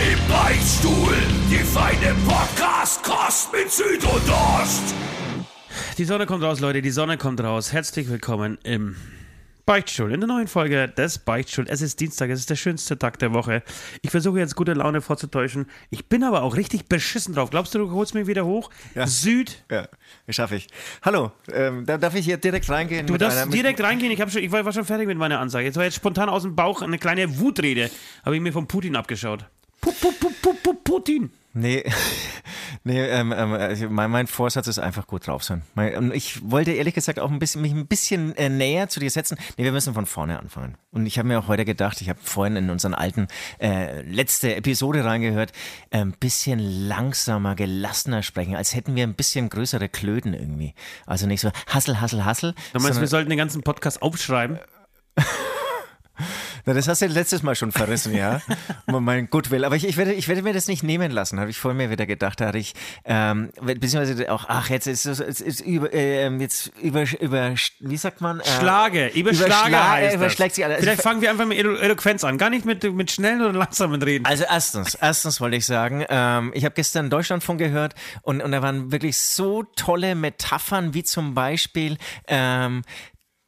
Im Beichtstuhl, die feine Podcast-Kost mit Süd und Ost. Die Sonne kommt raus, Leute, die Sonne kommt raus. Herzlich willkommen im Beichtstuhl, in der neuen Folge des Beichtstuhl. Es ist Dienstag, es ist der schönste Tag der Woche. Ich versuche jetzt gute Laune vorzutäuschen. Ich bin aber auch richtig beschissen drauf. Glaubst du, du holst mich wieder hoch? Ja. Süd. Ja, schaffe ich. Hallo, ähm, da darf ich hier direkt reingehen? Du darfst einer- direkt reingehen. Ich, schon, ich war war schon fertig mit meiner Ansage. Jetzt war jetzt spontan aus dem Bauch eine kleine Wutrede. Habe ich mir von Putin abgeschaut. Pu, pu, pu, pu, pu, Putin. Nee, nee ähm, ähm, also mein, mein Vorsatz ist einfach gut drauf sein. Mein, und ich wollte ehrlich gesagt auch ein bisschen, mich ein bisschen äh, näher zu dir setzen. Nee, wir müssen von vorne anfangen. Und ich habe mir auch heute gedacht, ich habe vorhin in unseren alten äh, letzte Episode reingehört, äh, ein bisschen langsamer, gelassener sprechen, als hätten wir ein bisschen größere Klöten irgendwie. Also nicht so Hassel, Hassel, Hassel. Du meinst, sondern- wir sollten den ganzen Podcast aufschreiben? Na, das hast du letztes Mal schon verrissen, ja. mein Goodwill. Aber ich, ich, werde, ich werde mir das nicht nehmen lassen, habe ich vorhin mir wieder gedacht. Da hatte ich, ähm, beziehungsweise auch, ach, jetzt ist es über, ähm, jetzt über, über, wie sagt man? Äh, Schlage, überschlage überschla- heißt das. überschlägt sich alles. Also Vielleicht fangen wir einfach mit Elo Eloquenz an. Gar nicht mit, mit schnellen oder langsamen Reden. Also erstens, erstens wollte ich sagen, ähm, ich habe gestern Deutschlandfunk gehört und, und da waren wirklich so tolle Metaphern, wie zum Beispiel ähm,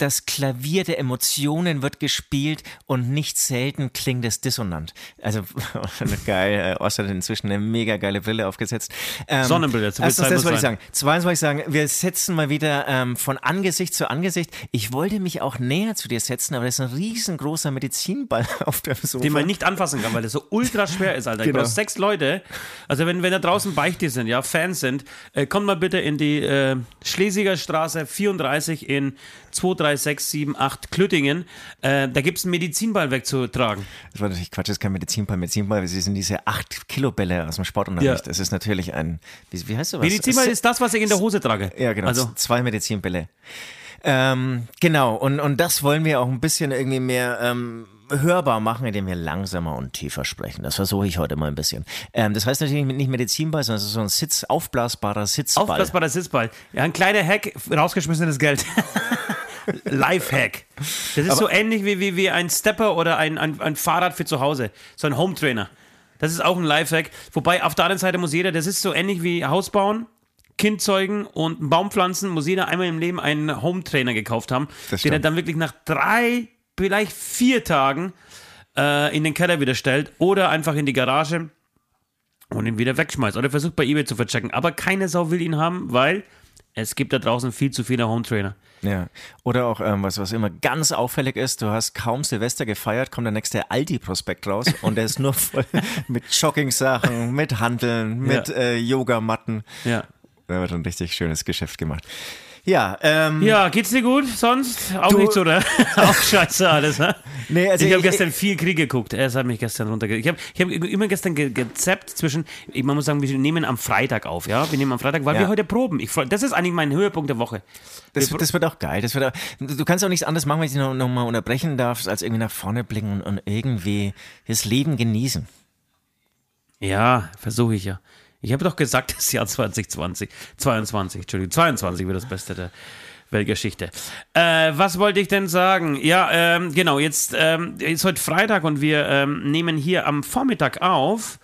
das Klavier der Emotionen wird gespielt und nicht selten klingt es dissonant. Also geil, äh, Ost hat inzwischen eine mega geile Brille aufgesetzt. Ähm, Sonnenbrille, so viel Erstens, Zeit das wollte ich sagen. Zweitens wollte ich sagen, wir setzen mal wieder ähm, von Angesicht zu Angesicht. Ich wollte mich auch näher zu dir setzen, aber das ist ein riesengroßer Medizinball auf dem Sofa. den man nicht anfassen kann, weil das so ultra schwer ist, Alter. Ich Genau. brauche sechs Leute. Also wenn, wenn da draußen Beichte sind, ja, Fans sind, äh, kommt mal bitte in die äh, Schlesiger Straße 34 in 23678 Klüttingen. Äh, da gibt es einen Medizinball wegzutragen. Das war natürlich Quatsch, das ist kein Medizinball. Medizinball, das sind diese 8 Kilo Bälle aus dem Sportunterricht. Ja. Das ist natürlich ein, wie, wie heißt sowas? Medizinball ist das, was ich in der Hose trage. Ja, genau, Also, zwei Medizinbälle. Ähm, genau, und, und das wollen wir auch ein bisschen irgendwie mehr ähm, hörbar machen, indem wir langsamer und tiefer sprechen. Das versuche ich heute mal ein bisschen. Ähm, das heißt natürlich nicht Medizinball, sondern es ist so ein Sitz, aufblasbarer Sitzball. aufblasbarer Sitzball. Ja, ein kleiner Hack, rausgeschmissenes Geld. Life-Hack. Das ist so ähnlich wie, wie, wie ein Stepper oder ein, ein, ein Fahrrad für zu Hause. So ein Home-Trainer. Das ist auch ein Lifehack. Wobei auf der anderen Seite muss jeder, das ist so ähnlich wie Haus bauen, Kind zeugen und einen Baum pflanzen, muss jeder einmal im Leben einen Home-Trainer gekauft haben, den er dann wirklich nach drei, vielleicht vier Tagen äh, in den Keller wieder stellt oder einfach in die Garage und ihn wieder wegschmeißt oder versucht bei eBay zu verchecken. Aber keine Sau will ihn haben, weil es gibt da draußen viel zu viele Home-Trainer. Ja. Oder auch ähm, was, was immer ganz auffällig ist, du hast kaum Silvester gefeiert, kommt der nächste Aldi-Prospekt raus und der ist nur voll mit Jogging-Sachen, mit Handeln, mit Ja. äh, Yogamatten. Ja. Da wird ein richtig schönes Geschäft gemacht. Ja, ähm, Ja, geht's dir gut? Sonst auch Du- nicht so, oder? auch scheiße alles, ne? Nee, also ich habe ich- gestern viel Krieg geguckt. Es hat mich gestern runterge... Ich habe ich hab immer gestern ge gezappt zwischen... Ich, man muss sagen, wir nehmen am Freitag auf, ja? Wir nehmen am Freitag, weil Ja. wir heute proben. Ich, freu- das ist eigentlich mein Höhepunkt der Woche. Das, das wird auch geil. Das wird auch, du kannst auch nichts anderes machen, wenn ich dich noch, noch mal unterbrechen darf, als irgendwie nach vorne blicken und, und irgendwie das Leben genießen. Ja, versuche ich ja. Ich habe doch gesagt, das Jahr 2020, 22, Entschuldigung, 22 wird das Beste der Weltgeschichte. Äh, was wollte ich denn sagen? Ja, ähm, genau, jetzt ähm, ist heute Freitag und wir ähm, nehmen hier am Vormittag auf.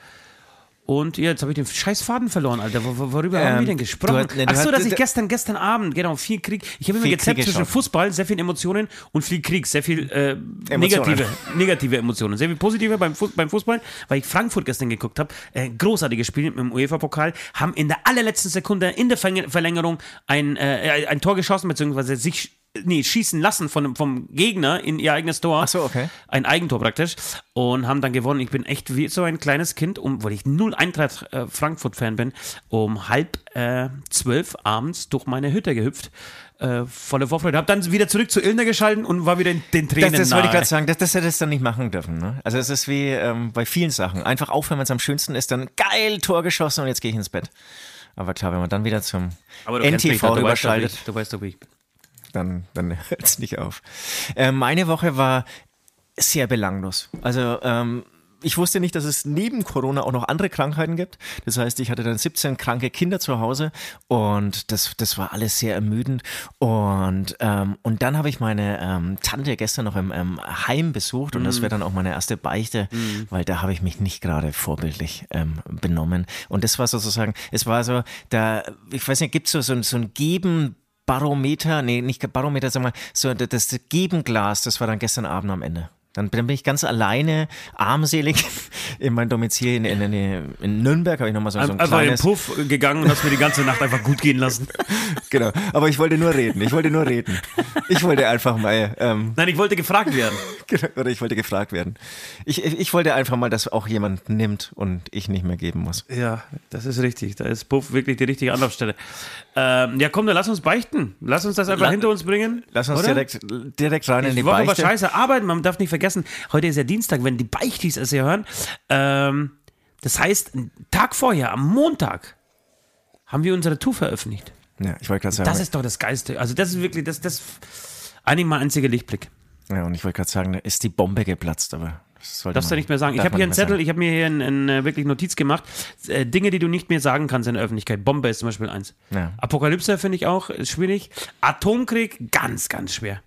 Und ja, jetzt habe ich den scheiß Faden verloren, Alter. Wo, wo- worüber haben Ähm, wir denn gesprochen? du hast- nee, du Ach so, hast- dass ich gestern, gestern Abend, genau, viel Krieg. Ich habe immer Krieg zwischen. Fußball, sehr viel Emotionen und viel Krieg, sehr viel äh, Emotionen. negative, negative Emotionen. Sehr viel positive beim, Fu beim Fußball, weil ich Frankfurt gestern geguckt habe. Äh, großartiges Spiel mit dem UEFA-Pokal. Haben in der allerletzten Sekunde in der Verläng- Verlängerung ein, äh, ein Tor geschossen, beziehungsweise sich nee, schießen lassen von, vom Gegner in ihr eigenes Tor. Ach so, okay. Ein Eigentor praktisch. Und haben dann gewonnen. Ich bin echt wie so ein kleines Kind, um, weil ich null Eintracht äh, Frankfurt-Fan bin, um halb äh, zwölf abends durch meine Hütte gehüpft. Äh, volle Vorfreude. Hab dann wieder zurück zu Ilner geschalten und war wieder in den Tränen Das, das wollte ich gerade sagen, das, das hätte es dann nicht machen dürfen. Ne? Also es ist wie ähm, bei vielen Sachen. Einfach aufhören, wenn es am schönsten ist, dann geil, Tor geschossen und jetzt gehe ich ins Bett. Aber klar, wenn man dann wieder zum du mich NTV du wie überschaltet, Du weißt doch, wie ich bin. Dann, dann hört es nicht auf. Äh, meine Woche war sehr belanglos. Also ähm, ich wusste nicht, dass es neben Corona auch noch andere Krankheiten gibt. Das heißt, ich hatte dann 17 kranke Kinder zu Hause und das, das war alles sehr ermüdend. Und, ähm, und dann habe ich meine ähm, Tante gestern noch im ähm, Heim besucht und das wäre dann auch meine erste Beichte, weil da habe ich mich nicht gerade vorbildlich ähm, benommen. Und das war sozusagen, es war so, da, ich weiß nicht, gibt es so, so, ein- so ein Geben Barometer, nee, nicht Barometer, mal, so das, das Gebenglas, das war dann gestern Abend am Ende. Dann, bin ich ganz alleine, armselig in mein Domizil in, in, in, in Nürnberg, habe ich nochmal so, so ein Einfach in den kleines... Puff gegangen und hast mir die ganze Nacht einfach gut gehen lassen. Genau, aber ich wollte nur reden, ich wollte nur reden. Ich wollte einfach mal, ähm, Nein, ich wollte gefragt werden. genau, oder ich wollte gefragt werden. Ich, ich ich wollte einfach mal, dass auch jemand nimmt und ich nicht mehr geben muss. Ja, das ist richtig. Da ist Puff wirklich die richtige Anlaufstelle. Ähm, ja, komm, dann lass uns beichten. Lass uns das einfach La- hinter uns bringen. Lass uns oder? direkt, direkt rein in die Die Woche war scheiße. Arbeiten, man darf nicht vergessen, heute ist ja Dienstag, wenn die Beichtis es hier hören. Ähm, das heißt, einen Tag vorher, am Montag, haben wir unsere Tour veröffentlicht. Ja, ich wollte gerade sagen, Das ist doch das Geiste. Also, das ist wirklich, das, das, eigentlich mein einziger Lichtblick. ja, und ich wollte gerade sagen, da ist die Bombe geplatzt, aber das Darfst du nicht mehr sagen. Ich habe hier einen Zettel, sagen. ich habe mir hier ein, ein, äh, wirklich Notiz gemacht. Äh, Dinge, die du nicht mehr sagen kannst in der Öffentlichkeit. Bombe ist zum Beispiel eins. Ja. Apokalypse finde ich auch ist schwierig. Atomkrieg, ganz, ganz schwer.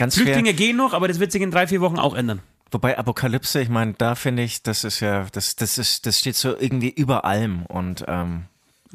Ganz schwer. Flüchtlinge gehen noch, aber das wird sich in drei, vier Wochen auch ändern. Wobei Apokalypse, ich meine, da finde ich, das ist ja, das, das ist, das steht so irgendwie über allem und, ähm,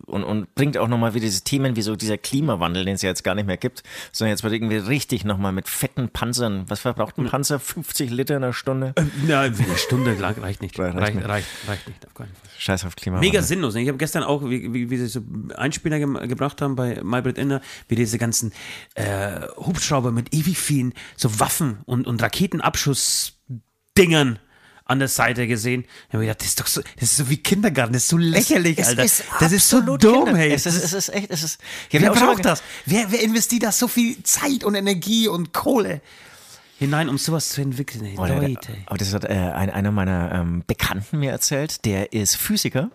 und, und bringt auch nochmal wieder diese Themen wie so dieser Klimawandel, den es ja jetzt gar nicht mehr gibt, sondern jetzt wird irgendwie richtig nochmal mit fetten Panzern, was verbraucht ein Panzer? 50 Liter in einer Stunde? Na, eine Stunde lang reicht nicht. Reicht Reicht, nicht. reicht, reicht nicht. Auf keinen Fall. Scheiß auf Klimawandel. Mega sinnlos. ne? Ich habe gestern auch, wie, wie, wie sie so Einspieler ge gebracht haben bei Malbrit Inner, wie diese ganzen äh, Hubschrauber mit ewig vielen so Waffen und, und Raketenabschussdingern an der Seite gesehen. Ich habe gedacht, das ist doch so, das ist so wie Kindergarten, das ist so lächerlich, Es Alter. ist das ist so dumm, Kinder- hey. Es ist, es ist echt, es ist. Wer braucht das? Wer, wer investiert da so viel Zeit und Energie und Kohle hinein, um sowas zu entwickeln? Ey, Oh, der- Leute. Aber das hat äh, ein, einer meiner ähm, Bekannten mir erzählt, der ist Physiker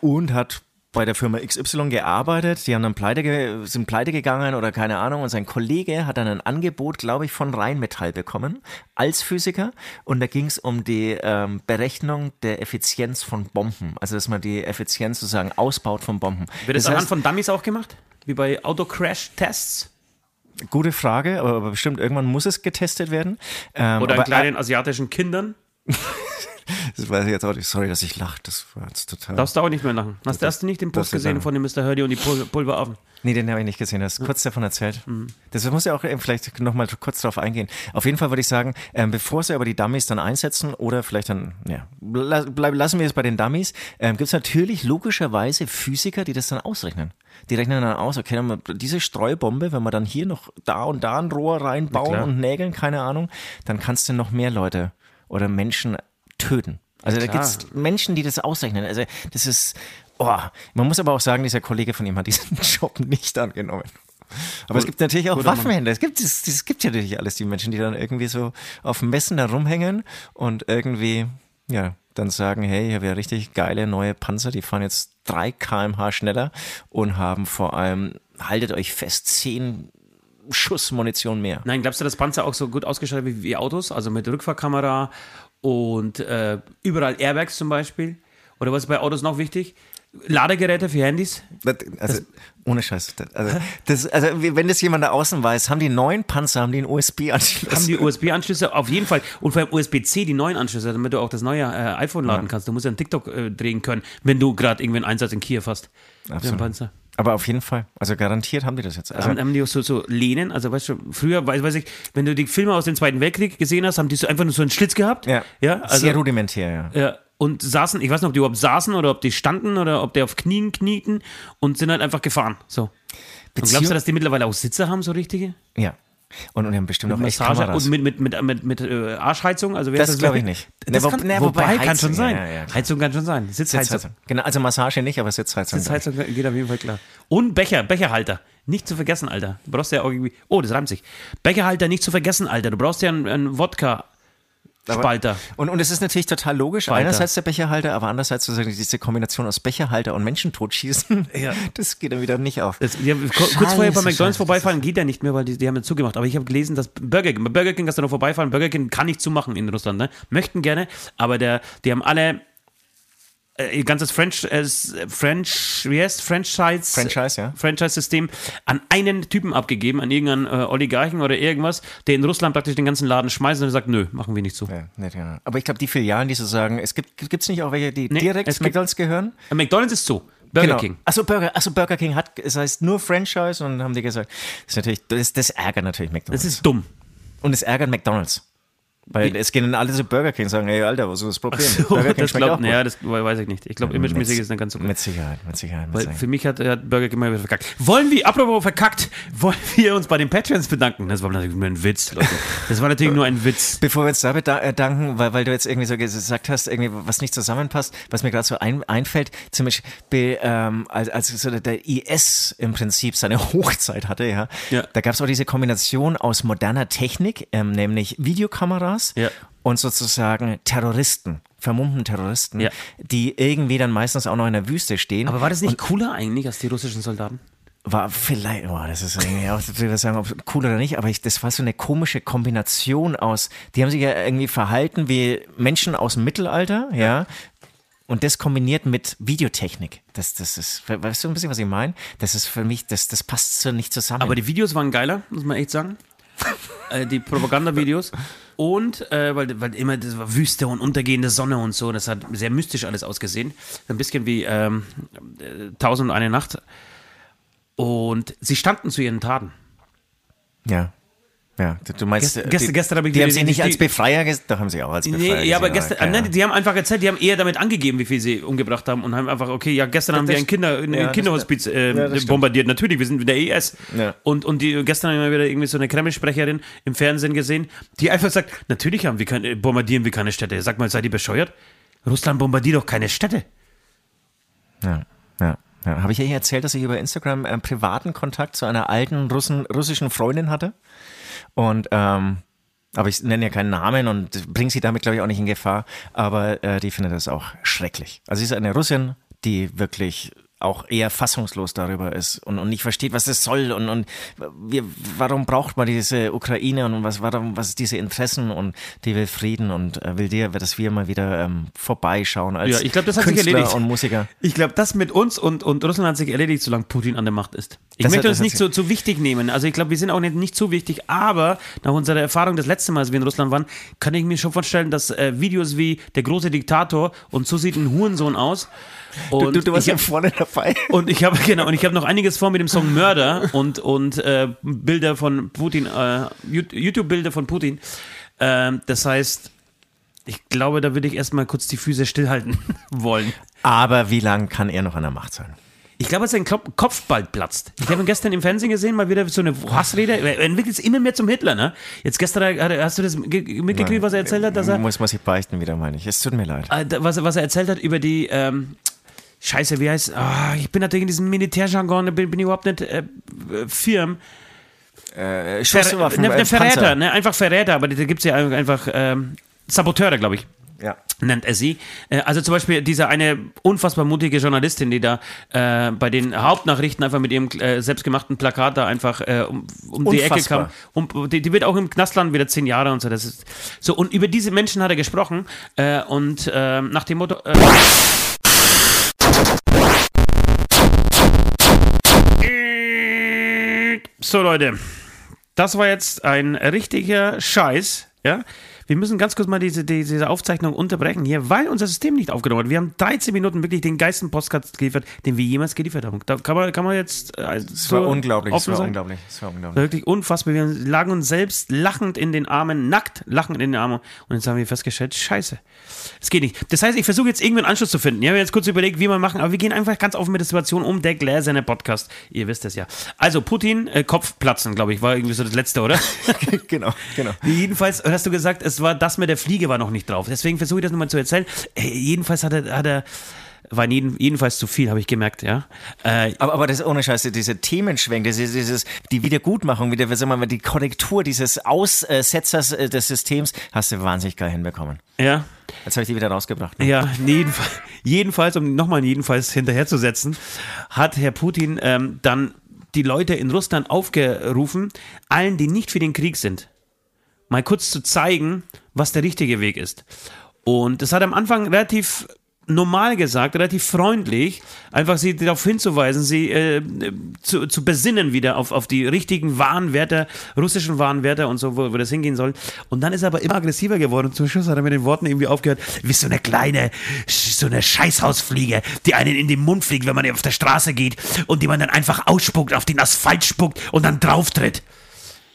und hat bei der Firma XY gearbeitet. Die haben dann pleite sind pleite gegangen oder keine Ahnung. Und sein Kollege hat dann ein Angebot, glaube ich, von Rheinmetall bekommen als Physiker. Und da ging es um die ähm, Berechnung der Effizienz von Bomben. Also, dass man die Effizienz sozusagen ausbaut von Bomben. Wird das, das anhand heißt, von Dummies auch gemacht? Wie bei Autocrash-Tests? gute Frage, aber, bestimmt irgendwann muss es getestet werden. Ähm, Oder an kleinen asiatischen Kindern? Das weiß ich jetzt auch nicht. Sorry, dass ich lache. Das war jetzt total. Darfst du auch nicht mehr lachen. Hast, hast du nicht den das Post gesehen von dem Mr. Hurdy und die Pul Pulveraffen? Nee, den habe ich nicht gesehen. Das ist kurz davon erzählt. Das muss ja auch eben vielleicht nochmal kurz drauf eingehen. Auf jeden Fall würde ich sagen, ähm, bevor sie aber die Dummies dann einsetzen oder vielleicht dann, ja, bleib, lassen wir es bei den Dummies, ähm, gibt es natürlich logischerweise Physiker, die das dann ausrechnen. Die rechnen dann aus, okay, dann diese Streubombe, wenn wir dann hier noch da und da ein Rohr reinbauen und nägeln, keine Ahnung, dann kannst du noch mehr Leute oder Menschen töten. Also da Klar. gibt es Menschen, die das ausrechnen. Also das ist, oh, man muss aber auch sagen, dieser Kollege von ihm hat diesen Job nicht angenommen. Aber es gibt natürlich auch. Waffenhändler. Es gibt, es, es gibt ja natürlich alles die Menschen, die dann irgendwie so auf Messen da rumhängen und irgendwie, ja, dann sagen, hey, ich habe ja richtig geile neue Panzer, die fahren jetzt 3 kmh schneller und haben vor allem, haltet euch fest, 10 Schuss Munition mehr. Nein, glaubst du, dass Panzer auch so gut ausgestattet wie, wie Autos? Also mit Rückfahrkamera und äh, überall Airbags zum Beispiel? Oder was ist bei Autos noch wichtig? Ladegeräte für Handys? Also, ohne Scheiß. Also, das, also, wenn das jemand da außen weiß, haben die neuen Panzer, haben die einen USB-Anschluss. Haben die USB-Anschlüsse? Auf jeden Fall. Und vor allem USB-C, die neuen Anschlüsse, damit du auch das neue äh, iPhone laden kannst. Du musst ja einen TikTok äh, drehen können, wenn du gerade irgendwie einen Einsatz in Kiew hast. Absolut. Panzer. Aber auf jeden Fall. Also garantiert haben die das jetzt. Also, haben, haben die auch so, so Lehnen, also weißt du, früher, weiß, weiß ich, wenn du die Filme aus dem Zweiten Weltkrieg gesehen hast, haben die so einfach nur so einen Schlitz gehabt. ja, ja also, sehr rudimentär, ja. Ja, und saßen, ich weiß nicht, ob die überhaupt saßen oder ob die standen oder ob die auf Knien knieten und sind halt einfach gefahren. So. Und glaubst du, dass die mittlerweile auch Sitze haben, so richtige? Ja. Und, und die haben bestimmt Mit auch echt Massage Kameras. und mit, mit, mit, mit, mit äh, Arschheizung. Also Das ist glaube ich nicht. Das Ne, kann, ne, wobei, wobei kann schon sein. ja, ja. Heizung kann schon sein. Sitzheizung. Sitzheizung. Genau, also Massage nicht, aber Sitzheizung. Sitzheizung geht auf jeden Fall klar. Und Becher, Becherhalter. Nicht zu vergessen, Alter. Du brauchst ja auch irgendwie. Oh, das reimt sich. Becherhalter nicht zu vergessen, Alter. Du brauchst ja einen, einen Wodka-Spalter. Und, und es ist natürlich total logisch, Weiter. einerseits der Becherhalter, aber andererseits sozusagen diese Kombination aus Becherhalter und Menschen totschießen, Ja. das geht dann wieder nicht auf. Das, ku- kurz vorher bei McDonalds vorbeifahren geht ja nicht mehr, weil die, die haben ja zugemacht. Aber ich habe gelesen, dass Burger King, bei Burger King kannst du noch vorbeifahren. Burger King kann nicht zumachen in Russland, ne? Möchten gerne, aber der, die haben alle äh, ihr ganzes French, äh, French, wie heißt Franchise, Franchise, ja. Franchise-System an einen Typen abgegeben, an irgendeinen äh, Oligarchen oder irgendwas, der in Russland praktisch den ganzen Laden schmeißt und sagt, nö, machen wir nicht zu. Ja, nicht, genau. Aber ich glaube, die Filialen, die so sagen, es gibt gibt's nicht auch welche, die Nee, direkt gibt- McDonalds gehören? Äh, McDonalds ist zu. Burger genau. King. Achso, Burger, achso, Burger King hat, es heißt nur Franchise und dann haben die gesagt, das ist natürlich, das, das ärgert natürlich McDonalds. Das ist dumm. und es ärgert McDonalds. Weil es gehen dann alle zu Burger King und sagen, hey Alter, was ist das Problem? So, Burger King das glaub, naja, das weiß ich nicht. Ich glaube, imagemäßig ist es nicht ganz so gut. Mit Sicherheit, mit Sicherheit. Mit Weil Sicherheit. für mich hat, hat Burger King mal wieder verkackt. Wollen wir, apropos verkackt, wollen wir uns bei den Patreons bedanken? Das war natürlich nur ein Witz, Leute. Das war natürlich nur ein Witz. Bevor wir uns da bedanken, weil, weil du jetzt irgendwie so gesagt hast, irgendwie was nicht zusammenpasst, was mir gerade so ein, einfällt, zum Beispiel, ähm, als, als so der IS im Prinzip seine Hochzeit hatte, ja, Ja. da gab es auch diese Kombination aus moderner Technik, ähm, nämlich Videokameras Ja. und sozusagen Terroristen, vermummten Terroristen, Ja. die irgendwie dann meistens auch noch in der Wüste stehen. Aber war das nicht cooler eigentlich als die russischen Soldaten? War vielleicht, boah, das ist irgendwie auch, ich will sagen, ob cool oder nicht, aber ich, das war so eine komische Kombination aus, die haben sich ja irgendwie verhalten wie Menschen aus dem Mittelalter, ja, und das kombiniert mit Videotechnik. Das, das ist, weißt du ein bisschen, was ich meine? Das ist für mich, das, das passt so nicht zusammen. Aber die Videos waren geiler, muss man echt sagen. äh, die Propagandavideos. Und, äh, weil, weil immer, das war Wüste und untergehende Sonne und so, das hat sehr mystisch alles ausgesehen. Ein bisschen wie ähm, äh, Tausend und eine Nacht. Und sie standen zu ihren Taten. ja. Ja, du- meinst, Gest- äh, gestern- die, gestern habe ich die die- haben die- nicht als Befreier gesehen, doch haben sie auch als Befreier Nee, ja, aber gesehen, gestern, ja, nein, die haben einfach erzählt, die haben eher damit angegeben, wie viel sie umgebracht haben und haben einfach, okay, ja, gestern haben wir ein, Kinder, ein ja, das- Kinderhospiz äh, ja, das stimmt. bombardiert. Natürlich, wir sind der ES. Und, und die, gestern haben wir wieder irgendwie so eine Kreml-Sprecherin im Fernsehen gesehen, die einfach sagt, natürlich haben wir keine, bombardieren wir keine Städte. Sag mal, seid ihr bescheuert? Russland bombardiert doch keine Städte. Ja, ja. ja. Habe ich euch erzählt, dass ich über Instagram einen privaten Kontakt zu einer alten Russen, russischen Freundin hatte? Und, ähm, aber ich nenne ja keinen Namen und bringe sie damit, glaube ich, auch nicht in Gefahr. Aber äh, die findet das auch schrecklich. Also sie ist eine Russin, die wirklich auch eher fassungslos darüber ist und, und nicht versteht, was das soll und, und wir, warum braucht man diese Ukraine und was, warum, was diese Interessen und die will Frieden und äh, will dir, dass wir mal wieder ähm, vorbeischauen als Ja, ich glaube, das hat sich Künstler erledigt. und Musiker. Ich glaube, das mit uns und, und Russland hat sich erledigt, solange Putin an der Macht ist. Ich Das möchte hat- uns nicht sich- so zu wichtig nehmen. Also ich glaube, wir sind auch nicht, nicht zu wichtig, aber nach unserer Erfahrung das letzte Mal, als wir in Russland waren, kann ich mir schon vorstellen, dass äh, Videos wie der große Diktator und so sieht ein Hurensohn aus. Und Du, du warst ja vorne dabei. und ich habe genau und ich habe noch einiges vor mit dem Song Mörder und und äh, Bilder von Putin, äh, YouTube-Bilder von Putin. Ähm, das heißt, ich glaube, da würde ich erstmal kurz die Füße stillhalten wollen. Aber wie lange kann er noch an der Macht sein? Ich glaube, dass sein Kopf bald platzt. Ich habe ihn gestern im Fernsehen gesehen, mal wieder so eine Hassrede. Er entwickelt sich immer mehr zum Hitler, ne? Jetzt gestern, er- hast du das ge- mitgekriegt, was er erzählt hat, dass er, Muss, muss ich beichten wieder, meine ich. Es tut mir leid. äh, was, was er erzählt hat über die, ähm, Scheiße, wie heißt, ah, ich bin natürlich in diesem Militärjargon, bin, bin überhaupt nicht äh, firm. Äh, Ver Schusswaffen, ne, äh, ne, Verräter, Panzer. ne? Einfach Verräter, aber da gibt es ja einfach ähm, Saboteure, glaube ich Ja. nennt er sie. Äh, Also zum Beispiel diese eine unfassbar mutige Journalistin, die da äh, bei den Hauptnachrichten einfach mit ihrem äh, selbstgemachten Plakat da einfach äh, um, um die Ecke kam. Um, die, die wird auch im Knastland wieder zehn Jahre und so. Das ist so. Und über diese Menschen hat er gesprochen und äh, nach dem Motto. So Leute, das war jetzt ein richtiger Scheiß. Ja, wir müssen ganz kurz mal diese, diese Aufzeichnung unterbrechen hier, weil unser System nicht aufgenommen hat. Wir haben 13 Minuten wirklich den geilsten Podcast geliefert, den wir jemals geliefert haben. Da kann man, kann man jetzt. Äh, Es war unglaublich, es war sein? unglaublich, es war unglaublich. Wirklich unfassbar. Wir lagen uns selbst lachend in den Armen, nackt lachend in den Armen. Und jetzt haben wir festgestellt, scheiße. Es geht nicht. Das heißt, ich versuche jetzt irgendwie einen Anschluss zu finden. Ich habe jetzt kurz überlegt, wie wir machen, aber wir gehen einfach ganz offen mit der Situation um. Der gläserne Podcast. Ihr wisst es ja. Also, Putin, äh, Kopf platzen, glaube ich, war irgendwie so das Letzte, oder? genau, genau. jedenfalls hast du gesagt, es war das mit der Fliege war noch nicht drauf. Deswegen versuche ich das nochmal zu erzählen. Äh, jedenfalls hat er, hat er war jeden, jedenfalls zu viel, habe ich gemerkt, ja. Äh, Aber, aber das ohne Scheiße, diese Themenschwenk, dieses, dieses, die Wiedergutmachung, wieder, sagen wir mal, die Korrektur dieses Aussetzers äh, des Systems, hast du wahnsinnig geil hinbekommen. ja. Jetzt habe ich die wieder rausgebracht. Ne? Ja, jedenfalls, jedenfalls um nochmal jedenfalls hinterherzusetzen, hat Herr Putin ähm, dann die Leute in Russland aufgerufen, allen, die nicht für den Krieg sind, mal kurz zu zeigen, was der richtige Weg ist. Und das hat am Anfang relativ normal gesagt, relativ freundlich, einfach sie darauf hinzuweisen, sie äh, zu, zu besinnen wieder auf, auf die richtigen Warenwerte, russischen Warenwerte und so, wo, wo das hingehen soll. Und dann ist er aber immer aggressiver geworden und zum Schluss hat er mit den Worten irgendwie aufgehört, wie so eine kleine, so eine Scheißhausfliege, die einen in den Mund fliegt, wenn man auf der Straße geht und die man dann einfach ausspuckt, auf den Asphalt spuckt und dann drauftritt.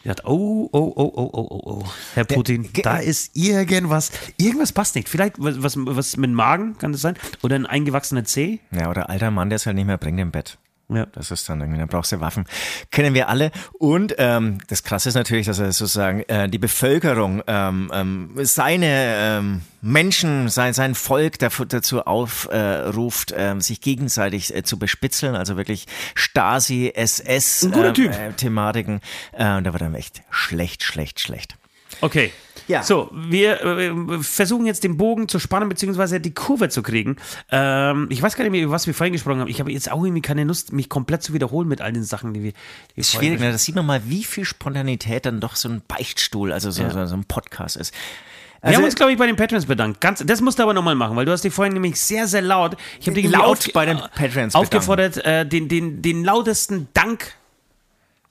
Hat, oh, oh, oh, oh, oh, oh, oh. Herr Putin, ge- da ist irgendwas, irgendwas passt nicht. Vielleicht was, was, was mit dem Magen, kann das sein? Oder ein eingewachsener Zeh? Ja, oder alter Mann, der es halt nicht mehr bringt im Bett. Ja. Das ist dann irgendwie, dann brauchst du Waffen. Kennen wir alle. Und ähm, das Krasse ist natürlich, dass er sozusagen äh, die Bevölkerung, ähm, ähm, seine ähm, Menschen, sein, sein Volk dafür, dazu aufruft, ähm, sich gegenseitig äh, zu bespitzeln. Also wirklich Stasi, SS Ein guter ähm, äh, Thematiken. Äh, und da wird dann echt schlecht, schlecht, schlecht. Okay. Ja. So, wir äh, versuchen jetzt den Bogen zu spannen, beziehungsweise die Kurve zu kriegen. Ähm, ich weiß gar nicht mehr, über was wir vorhin gesprochen haben. Ich habe jetzt auch irgendwie keine Lust, mich komplett zu wiederholen mit all den Sachen, die wir. Die wir Ist schwierig, ne? das sieht man mal, wie viel Spontanität dann doch so ein Beichtstuhl, also so, Ja. so, so ein Podcast ist. Wir Also, haben uns, glaube ich, bei den Patrons bedankt. Ganz, das musst du aber nochmal machen, weil du hast dich vorhin nämlich sehr, sehr laut. Ich habe dich irgendwie Laut bei den Patrons aufgefordert, äh, den, den, den lautesten Dank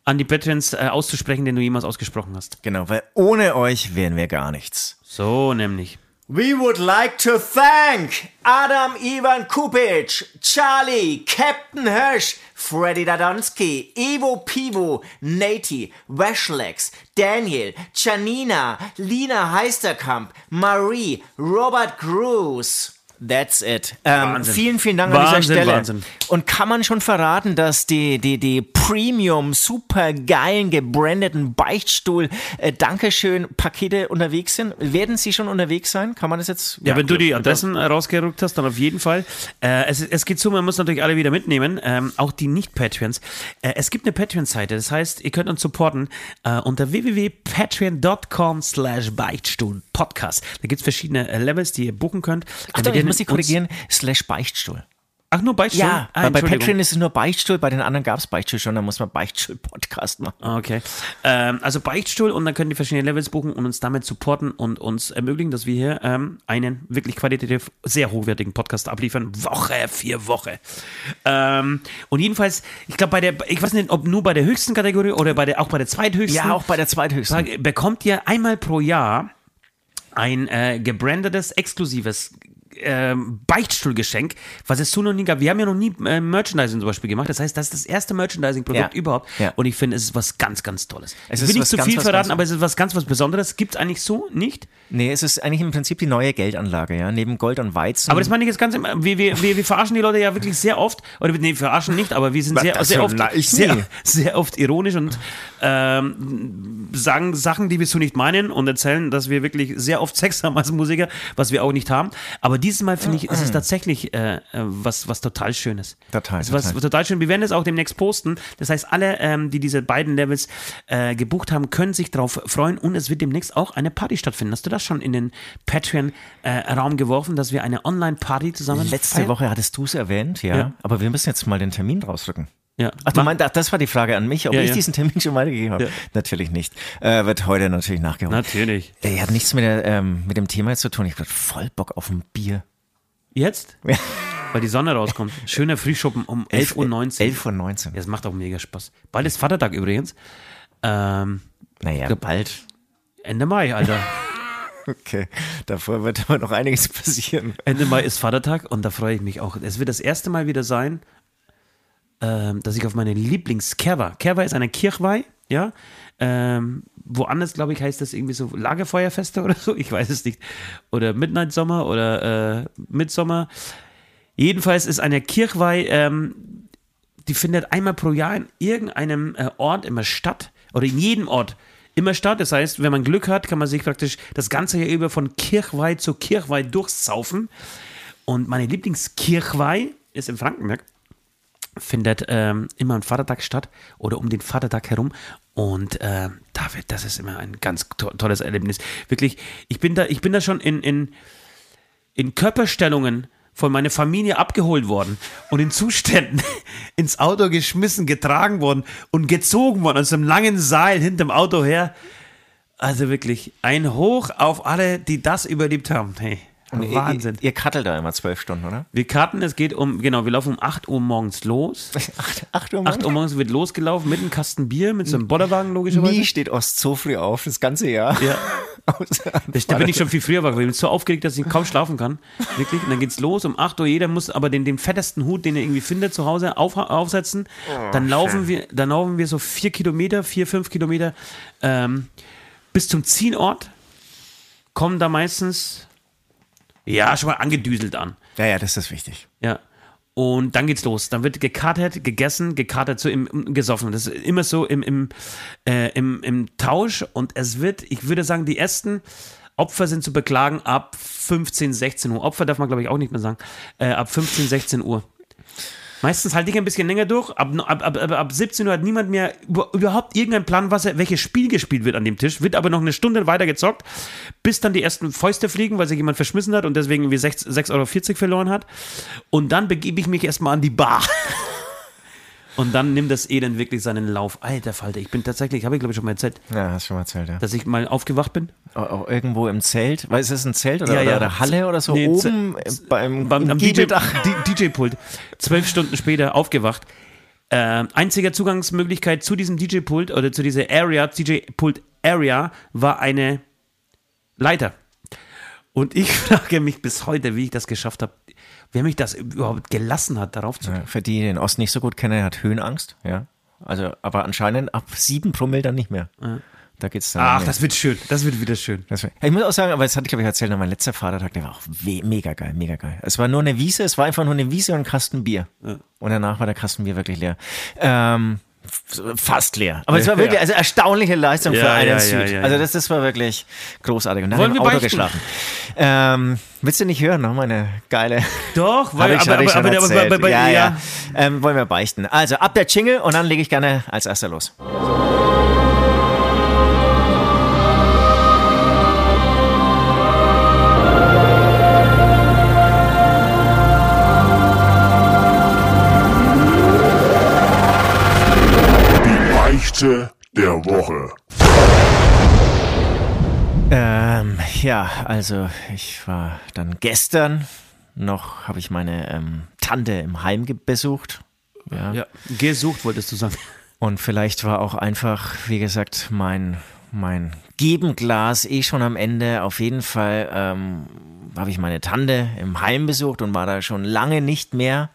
an die Patrons äh, auszusprechen, den du jemals ausgesprochen hast. Genau, weil ohne euch wären wir gar nichts. So nämlich. We would like to thank Adam Ivan Kupic, Charlie, Captain Hirsch, Freddy Dadonsky, Evo Pivo, Nati, Weshlex, Daniel, Janina, Lina Heisterkamp, Marie, Robert Cruz. That's it. Ähm, Wahnsinn. vielen, vielen Dank an dieser Wahnsinn, Stelle. Wahnsinn. Und kann man schon verraten, dass die, die, die Premium, super geilen, gebrandeten Beichtstuhl, äh, Dankeschön, Pakete unterwegs sind? Werden sie schon unterwegs sein? Kann man das jetzt? Ja, wenn du die. Adressen rausgerückt hast, dann auf jeden Fall. Äh, es, es geht so, man muss natürlich alle wieder mitnehmen, ähm, auch die Nicht-Patreons. Äh, es gibt eine Patreon-Seite, das heißt, ihr könnt uns supporten äh, unter www.patreon.com slash Beichtstuhl-Podcast. Da gibt es verschiedene äh, Levels, die ihr buchen könnt. Ach Damit doch, ihr ich muss die uns- korrigieren, slash Beichtstuhl. Ach, nur Beichtstuhl? Ja, ah, bei. Patreon ist es nur Beichtstuhl, bei den anderen gab es Beichtstuhl schon, da muss man Beichtstuhl-Podcast machen. Okay. Ähm, also Beichtstuhl und dann könnt ihr verschiedene Levels buchen und uns damit supporten und uns ermöglichen, dass wir hier ähm, einen wirklich qualitativ sehr hochwertigen Podcast abliefern. Woche für Woche. Ähm, und jedenfalls, ich glaube, bei der, ich weiß nicht, ob nur bei der höchsten Kategorie oder bei der, auch bei der zweithöchsten. Ja, auch bei der zweithöchsten. Bekommt ihr einmal pro Jahr ein äh, gebrandetes, exklusives ähm, Beichtstuhlgeschenk, was es so noch nie gab. Wir haben ja noch nie äh, Merchandising zum Beispiel gemacht. Das heißt, das ist das erste Merchandising-Produkt Ja. überhaupt. Ja. Und ich finde, es ist was ganz, ganz Tolles. Es ich ist will nicht zu ganz, viel verraten, aber es ist was ganz was Besonderes. Gibt es eigentlich so nicht. Nee, es ist eigentlich im Prinzip die neue Geldanlage, ja. Neben Gold und Weizen. Aber das meine ich jetzt ganz wir, wir, wir, wir verarschen die Leute ja wirklich sehr oft, oder nee, wir verarschen nicht, aber wir sind sehr, das sehr, oft, sehr, sehr oft ironisch und ähm, sagen Sachen, die wir so nicht meinen und erzählen, dass wir wirklich sehr oft Sex haben als Musiker, was wir auch nicht haben. Aber dieses Mal finde ich, ist es tatsächlich äh, äh, was, was total Schönes. Total, ist was, total. total schön. Wir werden es auch demnächst posten. Das heißt, alle, ähm, die diese beiden Levels äh, gebucht haben, können sich darauf freuen und es wird demnächst auch eine Party stattfinden. Hast du das schon in den Patreon-Raum geworfen, dass wir eine Online-Party zusammen Letzte feiern? Woche hattest du es erwähnt, ja. Ja. Aber wir müssen jetzt mal den Termin rausrücken. Ja. Ach, du meinst, das war die Frage an mich, ob Ja, ich ja. diesen Termin schon weitergegeben habe. Ja. Natürlich nicht. Äh, wird heute natürlich nachgeholt. Natürlich. Er hat nichts mit, der, ähm, mit dem Thema jetzt zu tun. Ich habe voll Bock auf ein Bier. Jetzt? Ja. Weil die Sonne rauskommt. Schöner Frühschuppen um 11.19 Uhr. 11.19 Uhr. Das macht auch mega Spaß. Bald ist Vatertag übrigens. Ähm, Naja, glaub- bald. Ende Mai, Alter. Okay, davor wird aber noch einiges passieren. Ende Mai ist Vatertag und da freue ich mich auch. Es wird das erste Mal wieder sein, ähm, dass ich auf meine Lieblingskerwa. Kerwa ist eine Kirchweih, ja. Ähm, woanders, glaube ich, heißt das irgendwie so Lagerfeuerfeste oder so. Ich weiß es nicht. Oder Midnight Sommer oder äh, Midsommer. Jedenfalls ist eine Kirchweih, ähm, die findet einmal pro Jahr in irgendeinem äh, Ort immer statt. Oder in jedem Ort immer statt. Das heißt, wenn man Glück hat, kann man sich praktisch das ganze Jahr über von Kirchweih zu Kirchweih durchsaufen. Und meine Lieblingskirchweih ist in Frankenberg findet ähm, immer am Vatertag statt oder um den Vatertag herum. Und äh, David, das ist immer ein ganz to tolles Erlebnis. Wirklich, ich bin da, ich bin da schon in, in, in Körperstellungen von meiner Familie abgeholt worden und in Zuständen ins Auto geschmissen, getragen worden und gezogen worden aus einem langen Seil hinterm Auto her. Also wirklich ein Hoch auf alle, die das überlebt haben. Hey. Wahnsinn. Ihr, ihr kattelt da immer zwölf Stunden, oder? Wir karten, es geht um, genau, wir laufen um 8 Uhr morgens los. 8, 8 Uhr 8 Uhr morgens wird losgelaufen mit einem Kasten Bier, mit so einem Bollerwagen logischerweise. Nie steht Ost so früh auf, das ganze Jahr. Ja. da bin ich schon viel früher wach, weil ich bin so aufgeregt, dass ich kaum schlafen kann. Wirklich. Und dann geht's los um 8 Uhr. Jeder muss aber den, den fettesten Hut, den er irgendwie findet, zu Hause auf, aufsetzen. Oh, dann laufen wir, dann laufen wir so vier Kilometer, vier, fünf Kilometer ähm, bis zum Zielort. Kommen da meistens ja, schon mal angedüselt an. Ja, ja, das ist wichtig. Ja. Und dann geht's los. Dann wird gekartet, gegessen, gekartet, so im, im gesoffen. Das ist immer so im, im, äh, im, im Tausch. Und es wird, ich würde sagen, die ersten Opfer sind zu beklagen ab 15, 16 Uhr. Opfer darf man, glaube ich, auch nicht mehr sagen. Äh, ab 15, 16 Uhr. Meistens halte ich ein bisschen länger durch. Ab, ab, ab, ab 17 Uhr hat niemand mehr überhaupt irgendeinen Plan, was er, welches Spiel gespielt wird an dem Tisch. Wird aber noch eine Stunde weiter gezockt, bis dann die ersten Fäuste fliegen, weil sich jemand verschmissen hat und deswegen irgendwie 6,40 Euro verloren hat. Und dann begebe ich mich erstmal an die Bar. Und dann nimmt das Elend wirklich seinen Lauf. Alter Falter, ich bin tatsächlich, habe ich glaube ich schon mal erzählt. Ja, hast schon mal erzählt, ja. Dass ich mal aufgewacht bin. Auch irgendwo im Zelt. Weil ist das ein Zelt oder, ja, ja. oder Halle oder so? Nee, oben beim, beim am DJ-Pult. Zwölf Stunden später aufgewacht. Äh, einziger Zugangsmöglichkeit zu diesem DJ-Pult oder zu dieser Area, DJ-Pult-Area, war eine Leiter. Und ich frage mich bis heute, wie ich das geschafft habe, wer mich das überhaupt gelassen hat, darauf zu gehen. Für die, die den Osten nicht so gut kennen, hat Höhenangst, ja. Also, aber anscheinend ab sieben Promille dann nicht mehr. Ja. Da geht's dann. Ach, das wird schön. Das wird wieder schön. Wird, ich muss auch sagen, aber das hatte ich, glaube ich, erzählt, mein letzter Vatertag, der war auch mega geil, mega geil. Es war nur eine Wiese, es war einfach nur eine Wiese und ein Kasten Bier. Ja. Und danach war der Kasten Bier wirklich leer. Ähm, fast leer. Aber es war wirklich also erstaunliche Leistung ja, für einen ja, Süd. Ja, also das, das war wirklich großartig. Und dann Wollen haben wir im Auto geschlafen. Ähm, willst du nicht hören, noch meine geile. Doch, weil ich, aber, aber, aber, aber, aber, aber, ja, ja. Ähm, wollen wir beichten. Also ab der Jingle und dann lege ich gerne als erster los. Ja, also ich war dann gestern noch, habe ich meine ähm, Tante im Heim besucht. Ja. ja, gesucht wolltest du sagen. Und vielleicht war auch einfach, wie gesagt, mein, mein Gebenglas eh schon am Ende. Auf jeden Fall ähm, habe ich meine Tante im Heim besucht und war da schon lange nicht mehr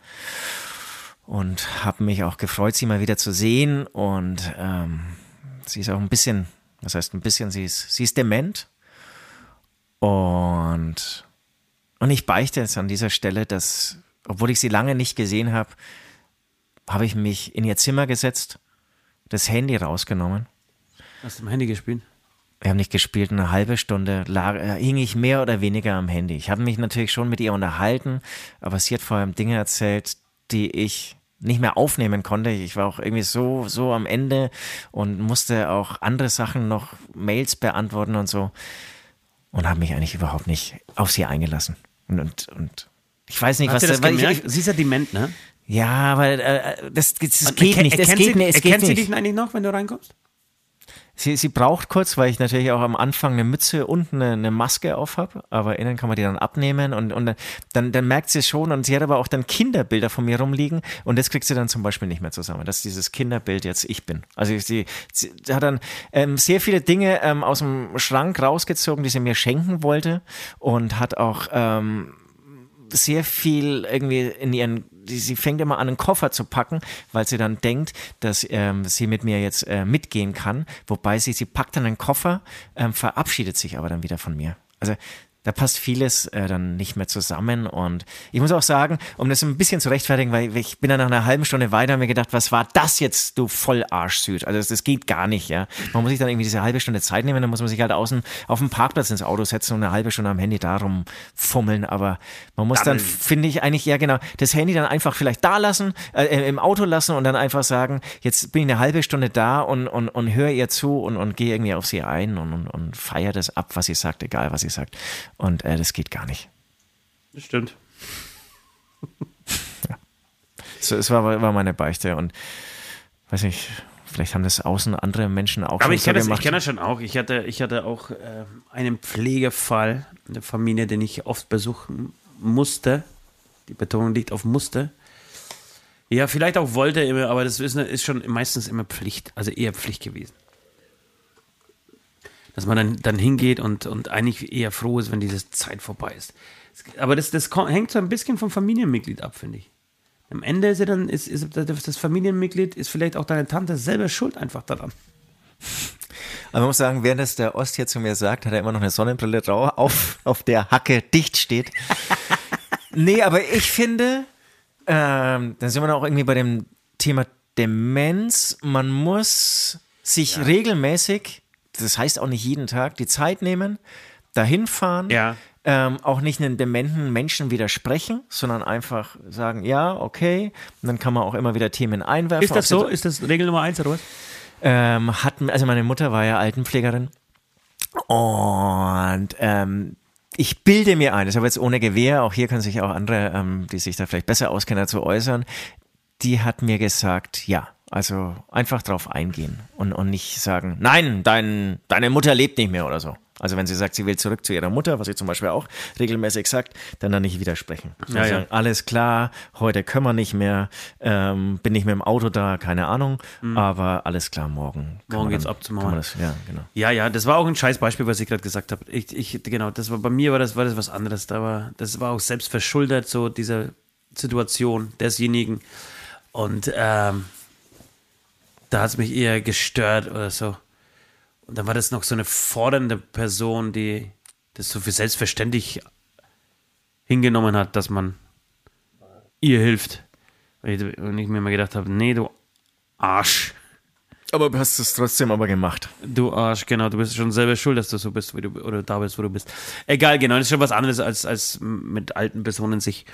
und habe mich auch gefreut, sie mal wieder zu sehen. Und ähm, sie ist auch ein bisschen, was heißt ein bisschen, sie ist, sie ist dement. Und, und ich beichte jetzt an dieser Stelle, dass, obwohl ich sie lange nicht gesehen habe, habe ich mich in ihr Zimmer gesetzt, das Handy rausgenommen. Hast du im Handy gespielt? Wir haben nicht gespielt, eine halbe Stunde lag, äh, hing ich mehr oder weniger am Handy. Ich habe mich natürlich schon mit ihr unterhalten, aber sie hat vor allem Dinge erzählt, die ich nicht mehr aufnehmen konnte. Ich war auch irgendwie so, so am Ende und musste auch andere Sachen noch Mails beantworten und so. Und habe mich eigentlich überhaupt nicht auf sie eingelassen. Und, und, und ich weiß nicht, Hast was das weil ich, Sie ist ja dement, ne? Ja, aber äh, das, das, das geht nicht. Das geht nicht. Erkennt sie, erkennt sie dich eigentlich noch, wenn du reinkommst? Sie, sie braucht kurz, weil ich natürlich auch am Anfang eine Mütze und eine, eine Maske auf habe, aber innen kann man die dann abnehmen und, und dann, dann merkt sie es schon und sie hat aber auch dann Kinderbilder von mir rumliegen und das kriegt sie dann zum Beispiel nicht mehr zusammen, dass dieses Kinderbild jetzt ich bin. Also sie, sie hat dann ähm, sehr viele Dinge ähm, aus dem Schrank rausgezogen, die sie mir schenken wollte und hat auch ähm, sehr viel irgendwie in ihren, sie fängt immer an, einen Koffer zu packen, weil sie dann denkt, dass ähm, sie mit mir jetzt äh, mitgehen kann. Wobei sie, sie packt dann einen Koffer, ähm, verabschiedet sich aber dann wieder von mir. Also da passt vieles äh, dann nicht mehr zusammen. Und ich muss auch sagen, um das ein bisschen zu rechtfertigen, weil ich bin dann nach einer halben Stunde weiter und mir gedacht, was war das jetzt, du Vollarsch-Süd? Also das, das, geht gar nicht, ja. Man muss sich dann irgendwie diese halbe Stunde Zeit nehmen, dann muss man sich halt außen auf dem Parkplatz ins Auto setzen und eine halbe Stunde am Handy darum fummeln. Aber man muss dann, finde ich, eigentlich ja genau, das Handy dann einfach vielleicht da lassen, äh, im Auto lassen und dann einfach sagen, jetzt bin ich eine halbe Stunde da und, und, und höre ihr zu und, und gehe irgendwie auf sie ein und, und, und feiere das ab, was sie sagt, egal was sie sagt. Und äh, das geht gar nicht. Das stimmt. ja. So, es war, war meine Beichte und weiß nicht, vielleicht haben das außen andere Menschen auch Aber schon ich kenne so das, ich kenne das schon auch. Ich hatte, ich hatte auch äh, einen Pflegefall in der Familie, den ich oft besuchen musste. Die Betonung liegt auf musste. Ja, vielleicht auch wollte immer, aber das ist, ist schon meistens immer Pflicht, also eher Pflicht gewesen dass man dann, dann hingeht und, und eigentlich eher froh ist, wenn diese Zeit vorbei ist. Aber das, das hängt so ein bisschen vom Familienmitglied ab, finde ich. Am Ende ist ja dann, ist, ist das Familienmitglied, ist vielleicht auch deine Tante selber schuld einfach daran. Aber man muss sagen, während das der Ost hier zu mir sagt, hat er immer noch eine Sonnenbrille drauf, auf, auf der Hacke dicht steht. nee, aber ich finde, ähm, dann sind wir auch irgendwie bei dem Thema Demenz. Man muss sich ja. regelmäßig das heißt auch nicht jeden Tag, die Zeit nehmen, dahin fahren, ja. ähm, auch nicht einen dementen Menschen widersprechen, sondern einfach sagen, ja, okay, und dann kann man auch immer wieder Themen einwerfen. Ist das so? Ist das Regel Nummer eins oder was? Ähm, hat, also meine Mutter war ja Altenpflegerin und ähm, ich bilde mir ein, das aber jetzt ohne Gewehr, auch hier können sich auch andere, ähm, die sich da vielleicht besser auskennen, dazu äußern, die hat mir gesagt, ja, also einfach drauf eingehen und, und nicht sagen, nein, dein, deine Mutter lebt nicht mehr oder so. Also wenn sie sagt, sie will zurück zu ihrer Mutter, was sie zum Beispiel auch regelmäßig sagt, dann dann nicht widersprechen. Ja, sagen, ja. alles klar, heute können wir nicht mehr, ähm, bin nicht mehr im Auto da, keine Ahnung, mhm. aber alles klar, morgen. Morgen geht's ab zum Mauern. Ja, genau. Ja, ja, das war auch ein scheiß Beispiel, was ich gerade gesagt habe. Ich, ich, genau, das war bei mir war das, war das was anderes. Da war, das war auch selbst verschuldet, so diese Situation desjenigen. Und ähm, da hat es mich eher gestört oder so. Und dann war das noch so eine fordernde Person, die das so für selbstverständlich hingenommen hat, dass man ihr hilft. Und ich mir mal gedacht habe, nee, du Arsch. Aber du hast es trotzdem aber gemacht. Du Arsch, genau, du bist schon selber schuld, dass du so bist, wie du, oder da bist, wo du bist. Egal, genau, das ist schon was anderes, als, als mit alten Personen sich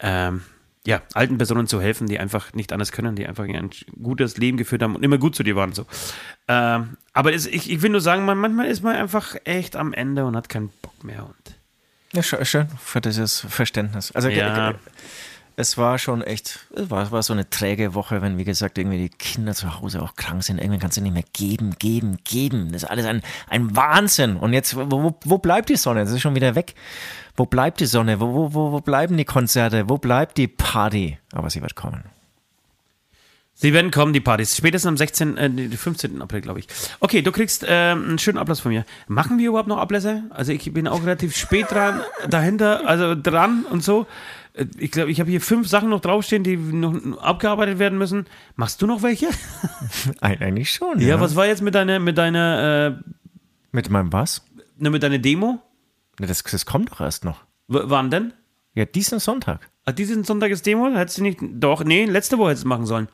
ähm, ja, alten Personen zu helfen, die einfach nicht anders können, die einfach ein gutes Leben geführt haben und immer gut zu dir waren. So. Ähm, aber es, ich, ich will nur sagen, man, manchmal ist man einfach echt am Ende und hat keinen Bock mehr. Und ja, schön für dieses Verständnis. Also ja. Es war schon echt, es war, war so eine träge Woche, wenn, wie gesagt, irgendwie die Kinder zu Hause auch krank sind. Irgendwann kannst du nicht mehr geben, geben, geben. Das ist alles ein, ein Wahnsinn. Und jetzt, wo, wo bleibt die Sonne? Das ist schon wieder weg. Wo bleibt die Sonne? Wo, wo, wo bleiben die Konzerte? Wo bleibt die Party? Aber sie wird kommen. Sie werden kommen, die Partys. Spätestens am 16., äh, 15. April, glaube ich. Okay, du kriegst äh, einen schönen Ablass von mir. Machen wir überhaupt noch Ablässe? Also ich bin auch relativ spät dran, dahinter, also dran und so. Äh, ich glaube, ich habe hier fünf Sachen noch draufstehen, die noch abgearbeitet werden müssen. Machst du noch welche? Eigentlich schon. Ja, ja. was war jetzt mit deiner, mit deiner, äh, mit meinem was? Ne, mit deiner Demo? Das, das kommt doch erst noch. W wann denn? Ja, diesen Sonntag. Ach, diesen Sonntag ist Demo? Hättest du nicht. Doch, nee, letzte Woche hättest du es machen sollen.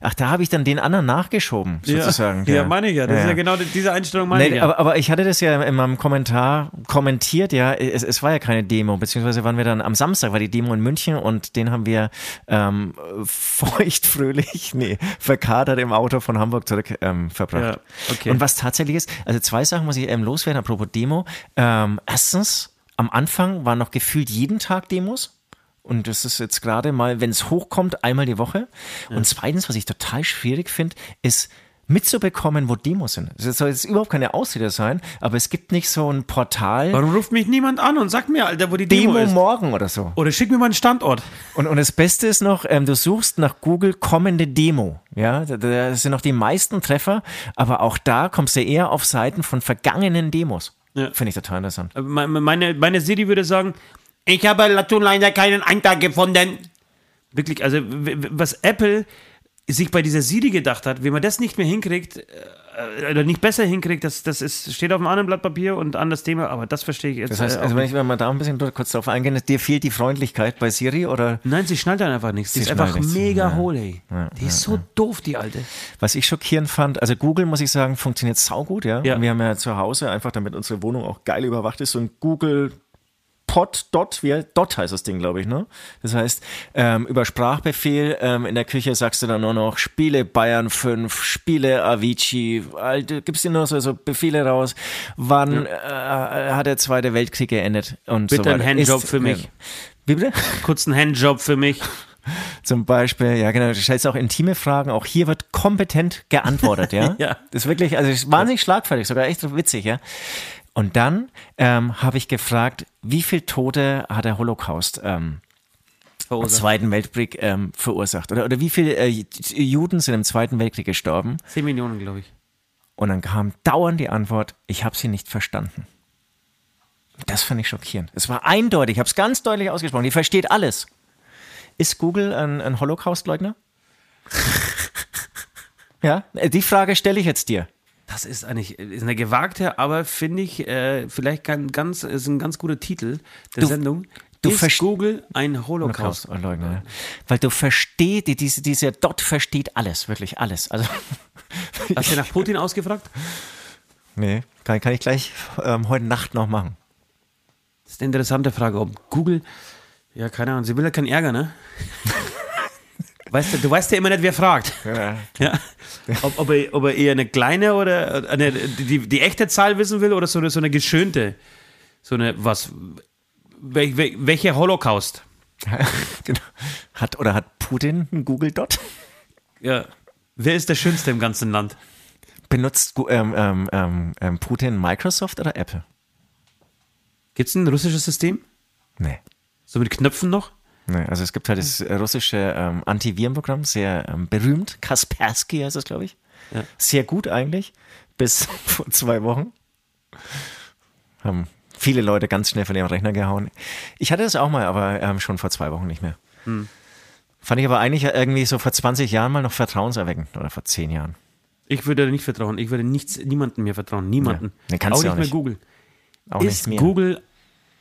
Ach, da habe ich dann den anderen nachgeschoben, sozusagen. Ja, ja meine ich ja. Das ja. ist ja genau diese Einstellung meine nee, ich ja. Aber, aber, ich hatte das ja in meinem Kommentar kommentiert, ja. Es, es, war ja keine Demo, beziehungsweise waren wir dann am Samstag, war die Demo in München und den haben wir ähm, feuchtfröhlich, nee, verkadert im Auto von Hamburg zurück ähm, verbracht. Ja, okay. Und was tatsächlich ist, also zwei Sachen muss ich ähm, loswerden, apropos Demo. Ähm, erstens, am Anfang waren noch gefühlt jeden Tag Demos. Und das ist jetzt gerade mal, wenn es hochkommt, einmal die Woche. Ja. Und zweitens, was ich total schwierig finde, ist, mitzubekommen, wo Demos sind. Das soll jetzt überhaupt keine Ausrede sein, aber es gibt nicht so ein Portal Warum ruft mich niemand an und sagt mir, Alter, wo die Demo, Demo ist? morgen oder so. Oder schick mir mal einen Standort. Und, und das Beste ist noch, ähm, du suchst nach Google kommende Demo. Ja, da, da sind noch die meisten Treffer, aber auch da kommst du eher auf Seiten von vergangenen Demos. Ja. Finde ich total interessant. Me- Meine, meine Siri würde sagen, ich habe dazu leider keinen Eintrag gefunden. Wirklich, also was Apple sich bei dieser Siri gedacht hat, wie man das nicht mehr hinkriegt, äh, oder nicht besser hinkriegt, das, das ist, steht auf einem anderen Blatt Papier und anderes Thema, aber das verstehe ich jetzt. Das heißt, äh, also wenn ich wenn wir da ein bisschen kurz drauf eingehen, dir fehlt die Freundlichkeit bei Siri oder Nein, sie schnallt dann einfach nichts. Die Sie ist einfach nichts. mega Ja. hohl, ey. die ist so doof, die Alte. Was ich schockierend fand, also Google, muss ich sagen, funktioniert saugut, ja. Ja. Wir haben ja zu Hause, einfach damit unsere Wohnung auch geil überwacht ist, so ein Google Pod, Dot, wie Dot heißt das Ding, glaube ich, ne? Das heißt, ähm, über Sprachbefehl ähm, in der Küche sagst du dann nur noch Spiele Bayern 5, Spiele Avicii, alte, gibst dir nur so, so Befehle raus, wann äh, hat der Zweite Weltkrieg geendet und Bitte so weiter. einen Handjob Ist- für mich. Wie bitte? Kurz einen Handjob für mich. Zum Beispiel, ja genau, du stellst auch intime Fragen, auch hier wird kompetent geantwortet, ja. Ja. Das ist wirklich, also ist wahnsinnig schlagfertig, sogar echt witzig, ja. Und dann ähm, habe ich gefragt, wie viele Tote hat der Holocaust ähm, im. Zweiten Weltkrieg ähm, verursacht? Oder, oder wie viele äh, Juden sind im Zweiten Weltkrieg gestorben? 10 Millionen, glaube ich. Und dann kam dauernd die Antwort, ich habe sie nicht verstanden. Das fand ich schockierend. Es war eindeutig, ich habe es ganz deutlich ausgesprochen, die versteht alles. Ist Google ein, ein Holocaust-Leugner? ja, äh, die Frage stelle ich jetzt dir. Das ist eigentlich ist eine gewagte, aber finde ich äh, vielleicht kein ganz ist ein ganz guter Titel der Du- Sendung. du ist Google ein Holocaust? Holocaust-Leugner. Ja. Weil du verstehst, die- diese, dieser Dot versteht alles, wirklich alles. Also, Hast du nach Putin ausgefragt? nee, kann, kann ich gleich ähm, heute Nacht noch machen. Das ist eine interessante Frage, ob Google, ja keine Ahnung, sie will ja keinen Ärger, ne? Weißt du, du weißt ja immer nicht, wer fragt. Ja. Ja. Ob, ob, er, ob er eher eine kleine oder eine, die, die echte Zahl wissen will oder so eine, so eine geschönte. So eine, was, wel, wel, welche Holocaust? genau. Hat, oder hat Putin einen Google-Dot? Ja. Wer ist der Schönste im ganzen Land? Benutzt ähm, ähm, ähm, ähm, Putin Microsoft oder Apple? Gibt es ein russisches System? Nee. So mit Knöpfen noch? Nee. Also es gibt halt das russische ähm, Antivirenprogramm, sehr ähm, berühmt. Kaspersky heißt das, glaube ich. Ja. Sehr gut eigentlich. Bis vor zwei Wochen. Haben viele Leute ganz schnell von ihrem Rechner gehauen. Ich hatte das auch mal, aber ähm, schon vor zwei Wochen nicht mehr. Hm. Fand ich aber eigentlich irgendwie so vor 20 Jahren mal noch vertrauenserweckend. Oder vor 10 Jahren. Ich würde nicht vertrauen. Ich würde nichts, niemandem mehr vertrauen. Niemanden. Ja. Nee, auch nicht auch mehr nicht. Google. Auch ist nicht mehr. Google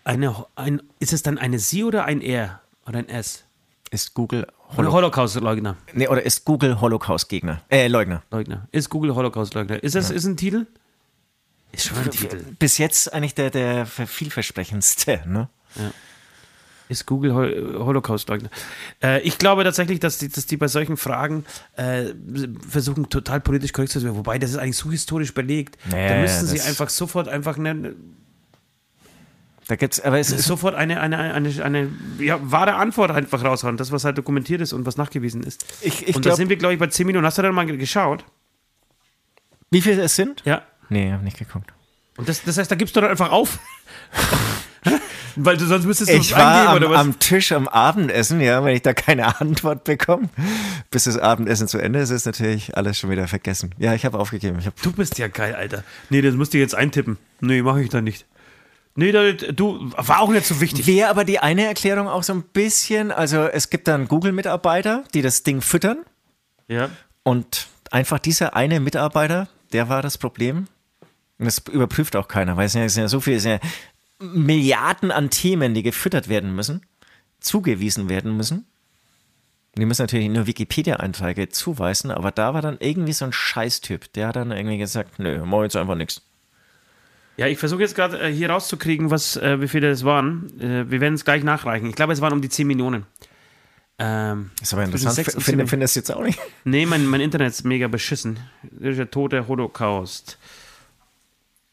eine, ein, ist es dann eine Sie oder ein R oder ein S? Ist Google Holo Holocaust-Leugner. nee, oder ist Google Holocaust-Gegner? Äh, Leugner. Leugner. Ist Google Holocaust-Leugner. Ist das ist ein Titel? Ist schon ein Titel. Bis jetzt eigentlich der, der vielversprechendste, ne? Ist Google Hol Holocaust-Leugner. Äh, ich glaube tatsächlich, dass die, dass die bei solchen Fragen äh, versuchen, total politisch korrekt zu sein. Wobei, das ist eigentlich so historisch belegt. Nee, da müssten sie einfach sofort einfach eine, Da gibt's, aber es ist sofort eine, eine, eine, eine ja, wahre Antwort einfach raushauen. Das, was halt dokumentiert ist und was nachgewiesen ist. Ich- ich und da sind wir, glaube ich, bei 10 Minuten. Hast du da mal geschaut? Wie viele es sind? Ja. Nee, hab nicht geguckt. Und das, das heißt, da gibst du dann einfach auf. Weil du sonst müsstest du Ich war am, oder was? am Tisch am Abendessen, ja, wenn ich da keine Antwort bekomme, bis das Abendessen zu Ende ist, ist natürlich alles schon wieder vergessen. Ja, ich habe aufgegeben. Ich hab, Du bist ja geil, Alter. Nee, das musst du jetzt eintippen. Nee, mache ich dann nicht. Nee, du, war auch nicht so wichtig. Wäre aber die eine Erklärung auch so ein bisschen, also es gibt dann Google-Mitarbeiter, die das Ding füttern Ja. und einfach dieser eine Mitarbeiter, der war das Problem. Und das überprüft auch keiner, weil es sind ja, es sind ja so viele, es sind ja Milliarden an Themen, die gefüttert werden müssen, zugewiesen werden müssen. Die müssen natürlich nur Wikipedia-Einträge zuweisen, aber da war dann irgendwie so ein Scheißtyp, der hat dann irgendwie gesagt, nö, mach jetzt einfach nichts. Ja, ich versuche jetzt gerade äh, hier rauszukriegen, was, äh, wie viele das waren. Äh, wir werden es gleich nachreichen. Ich glaube, es waren um die 10 Millionen. Ähm, Ist aber interessant, finde find das jetzt auch nicht. Nee, mein, mein Internet ist mega beschissen. Das ist der tote Holocaust.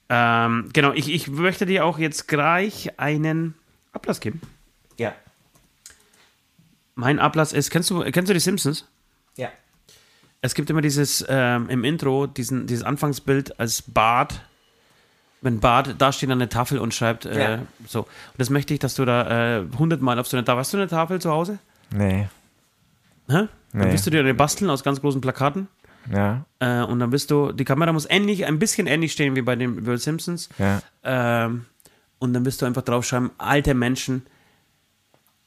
Ähm, genau, ich, ich möchte dir auch jetzt gleich einen Ablass geben. Ja. Mein Ablass ist, kennst du, kennst du die Simpsons? Ja. es gibt immer dieses ähm, im Intro, diesen, dieses Anfangsbild als Bart. Wenn Bart da steht an der Tafel und schreibt, äh, Ja. so. Und das möchte ich, dass du da äh, hundertmal auf so eine Tafel. Hast du eine Tafel zu Hause? Nee. Hä? Dann Nee. wirst du dir eine basteln aus ganz großen Plakaten. Ja, Äh, und dann bist du, die Kamera muss ähnlich, ein bisschen ähnlich stehen wie bei den Will Simpsons. ja. Ähm, und dann wirst du einfach draufschreiben, alte Menschen,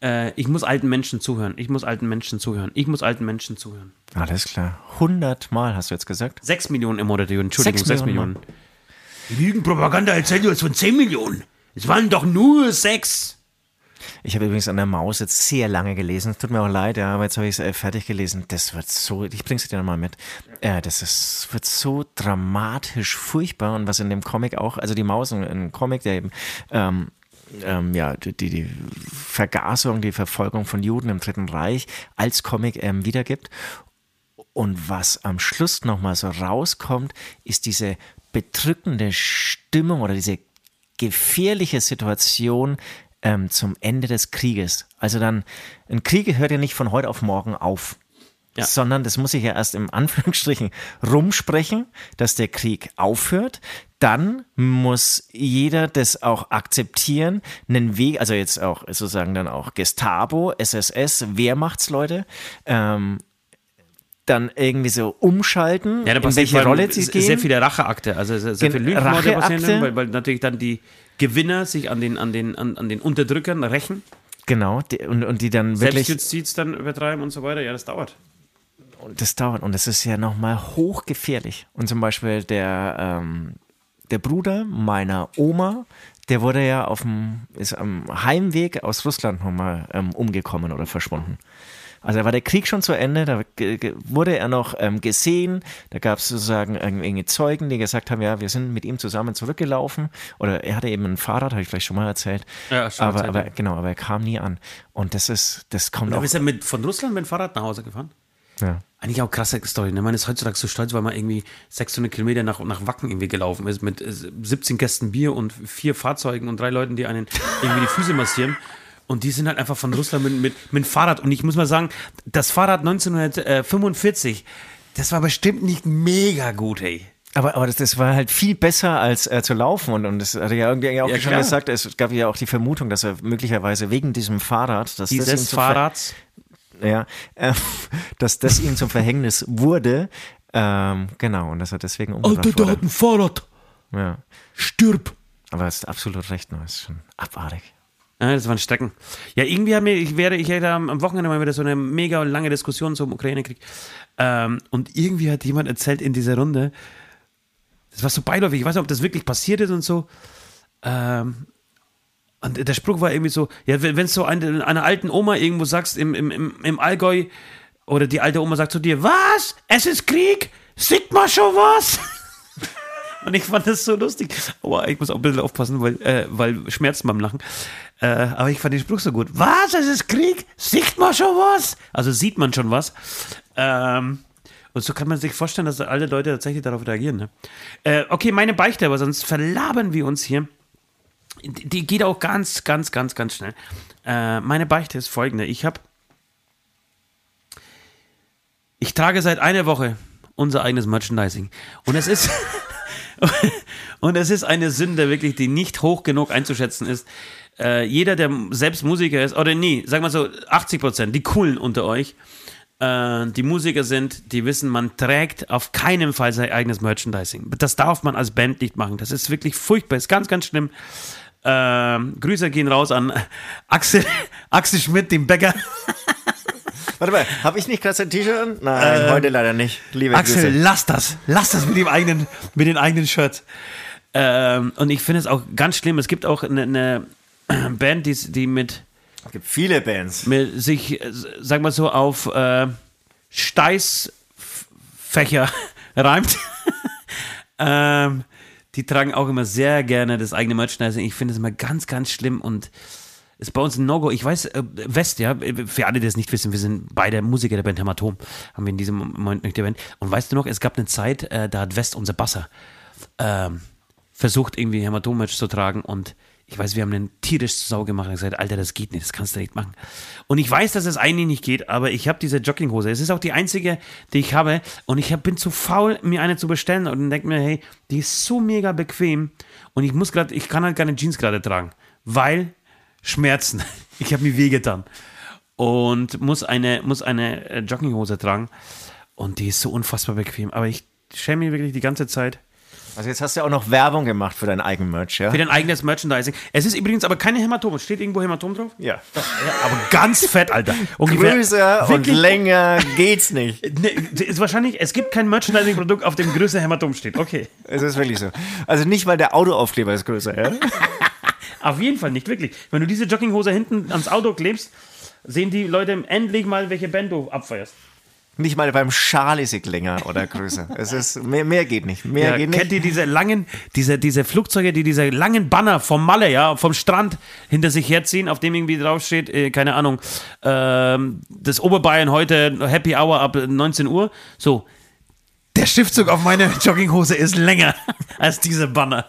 äh, ich muss alten Menschen zuhören, ich muss alten Menschen zuhören, ich muss alten Menschen zuhören. Alles klar. 100 Mal hast du jetzt gesagt? Sechs Millionen im Monat, Entschuldigung, Sechs sechs Millionen Millionen. Lügenpropaganda erzählt uns von 10 Millionen. Es waren doch nur sechs. Ich habe übrigens an der Maus jetzt sehr lange gelesen. Tut mir auch leid, ja, aber jetzt habe ich es äh, fertig gelesen. Das wird so, ich bring's dir mal mit. Äh, das ist, wird so dramatisch furchtbar und was in dem Comic auch, also die Maus, ein, Comic, der eben ähm, ähm, ja, die, die die Vergasung, die Verfolgung von Juden im Dritten Reich als Comic ähm, wiedergibt. Und was am Schluss nochmal so rauskommt, ist diese bedrückende Stimmung oder diese gefährliche Situation ähm, zum Ende des Krieges. Also dann, ein Krieg hört ja nicht von heute auf morgen auf. Ja. Sondern das muss sich ja erst im Anführungsstrichen rumsprechen, dass der Krieg aufhört. Dann muss jeder das auch akzeptieren, einen Weg, also jetzt auch sozusagen dann auch Gestapo, SSS, Wehrmachtsleute, ähm, dann irgendwie so umschalten, Ja, in welche Rolle sie sehr gehen. viele Racheakte, also sehr, sehr viele Lügenmorde passieren, weil, weil natürlich dann die Gewinner sich an den, an den, an, an den Unterdrückern rächen, Genau, die, und, und die dann wirklich Selbstjustiz dann übertreiben und so weiter. Ja, das dauert. Und das dauert und das ist ja nochmal hochgefährlich. Und zum Beispiel der, ähm, der Bruder meiner Oma, der wurde ja auf dem, ist am Heimweg aus Russland nochmal ähm, umgekommen oder verschwunden. Also da war der Krieg schon zu Ende, da wurde er noch ähm, gesehen, da gab es sozusagen irgendwie Zeugen, die gesagt haben, ja, wir sind mit ihm zusammen zurückgelaufen oder er hatte eben ein Fahrrad, habe ich vielleicht schon mal erzählt. Ja, schon aber, erzählt, aber ja. genau, aber er kam nie an. Und das ist, das kommt Da auch. bist du mit, von Russland mit dem Fahrrad nach Hause gefahren? Ja. Eigentlich auch krasse Story. Ne? Man ist heutzutage so stolz, weil man irgendwie 600 Kilometer nach, nach Wacken irgendwie gelaufen ist mit äh, 17 Kästen Bier und vier Fahrzeugen und drei Leuten, die einen irgendwie die Füße massieren. Und die sind halt einfach von Russland mit, mit, mit dem Fahrrad. Und ich muss mal sagen, das Fahrrad 1945, das war bestimmt nicht mega gut, ey. Aber, aber das, das war halt viel besser als äh, zu laufen und, und das hat er ja irgendwie auch Ja, schon klar. gesagt, es gab ja auch die Vermutung, dass er möglicherweise wegen diesem Fahrrad, dass das Dieses zum Ver- Fahrrads. ja, äh, dass das ihm zum Verhängnis wurde, ähm, genau, und dass er deswegen umgebracht wurde. ein Fahrrad. Ja. Stirb. Aber es ist absolut recht, ne? ist schon abartig. Das waren Strecken. Ja, irgendwie haben wir, ich werde, ich hätte am Wochenende mal wieder so eine mega lange Diskussion zum Ukraine-Krieg. Ähm, und irgendwie hat jemand erzählt in dieser Runde, das war so beiläufig, ich weiß nicht, ob das wirklich passiert ist und so. Ähm, und der Spruch war irgendwie so, ja, wenn wenn so eine, einer alten Oma irgendwo sagst, im, im, im, im Allgäu, oder die alte Oma sagt zu dir, was? Es ist Krieg? Sieht man schon was? Und ich fand das so lustig. Aber ich muss auch ein bisschen aufpassen, weil, äh, weil schmerzt beim Lachen. Äh, aber ich fand den Spruch so gut. Was? Es ist Krieg? Sieht man schon was? Also sieht man schon was. Ähm, und so kann man sich vorstellen, dass alle Leute tatsächlich darauf reagieren. Ne? Äh, okay, meine Beichte, aber sonst verlabern wir uns hier. Die geht auch ganz, ganz, ganz, ganz schnell. Äh, meine Beichte ist folgende. Ich habe. Ich trage seit einer Woche unser eigenes Merchandising. Und es ist. und es ist eine Sünde, wirklich, die nicht hoch genug einzuschätzen ist. Äh, jeder, der selbst Musiker ist, oder nee, sag mal so, 80 Prozent, die coolen unter euch, äh, die Musiker sind, die wissen, man trägt auf keinen Fall sein eigenes Merchandising. Das darf man als Band nicht machen. Das ist wirklich furchtbar, ist ganz, ganz schlimm. Ähm, Grüße gehen raus an Axel, Axel Schmidt, den Bäcker. Warte mal, habe ich nicht gerade sein T-Shirt an? Nein, heute leider nicht. Liebe Axel, Grüße. lass das. Lass das mit dem eigenen, mit den eigenen Shirts. Ähm, und ich finde es auch ganz schlimm. Es gibt auch eine, eine Band, die, die mit, Es gibt viele Bands. mit sich, äh, sag mal so, auf äh, Steißfächer reimt. ähm, die tragen auch immer sehr gerne das eigene Merchandising. Ich finde es immer ganz, ganz schlimm und ist bei uns ein No-Go. Ich weiß, äh, West, ja, für alle, die es nicht wissen, wir sind beide Musiker der Band Hämatom, haben wir in diesem Moment nicht erwähnt. Und weißt du noch, es gab eine Zeit, äh, da hat West, unser Basser, ähm, versucht irgendwie Hämatom-Match zu tragen und ich weiß, wir haben einen tierisch Sau gemacht und gesagt, Alter, das geht nicht, das kannst du nicht machen. Und ich weiß, dass es eigentlich nicht geht, aber ich habe diese Jogginghose. Es ist auch die einzige, die ich habe. Und ich hab, bin zu faul, mir eine zu bestellen und denke mir, hey, die ist so mega bequem. Und ich muss gerade, ich kann halt keine Jeans gerade tragen, weil Schmerzen. Ich habe mir wehgetan. Und muss eine, muss eine äh, Jogginghose tragen. Und die ist so unfassbar bequem. Aber ich schäme mich wirklich die ganze Zeit. Also jetzt hast du ja auch noch Werbung gemacht für dein eigenes Merch, ja? Für dein eigenes Merchandising. Es ist übrigens aber keine Hämatom. Steht irgendwo Hämatom drauf? Ja. Ja, aber ganz fett, Alter. Ungefähr- Größer und länger geht's nicht. Ne, ist wahrscheinlich, es gibt kein Merchandising-Produkt, auf dem größer Hämatom steht. Okay. Es ist wirklich so. Also nicht, weil der Autoaufkleber ist größer, ja? Auf jeden Fall nicht, wirklich. Wenn du diese Jogginghose hinten ans Auto klebst, sehen die Leute endlich mal, welche Band du abfeierst. Nicht mal beim Schal ist es länger oder größer. Es ist, mehr, mehr geht nicht. Mehr Ja, geht kennt nicht. ihr diese langen, diese, diese Flugzeuge, die diese langen Banner vom Malle, ja, vom Strand hinter sich herziehen, auf dem irgendwie draufsteht, äh, keine Ahnung, ähm, das Oberbayern heute Happy Hour ab 19 Uhr. So, der Schriftzug auf meine Jogginghose ist länger als diese Banner.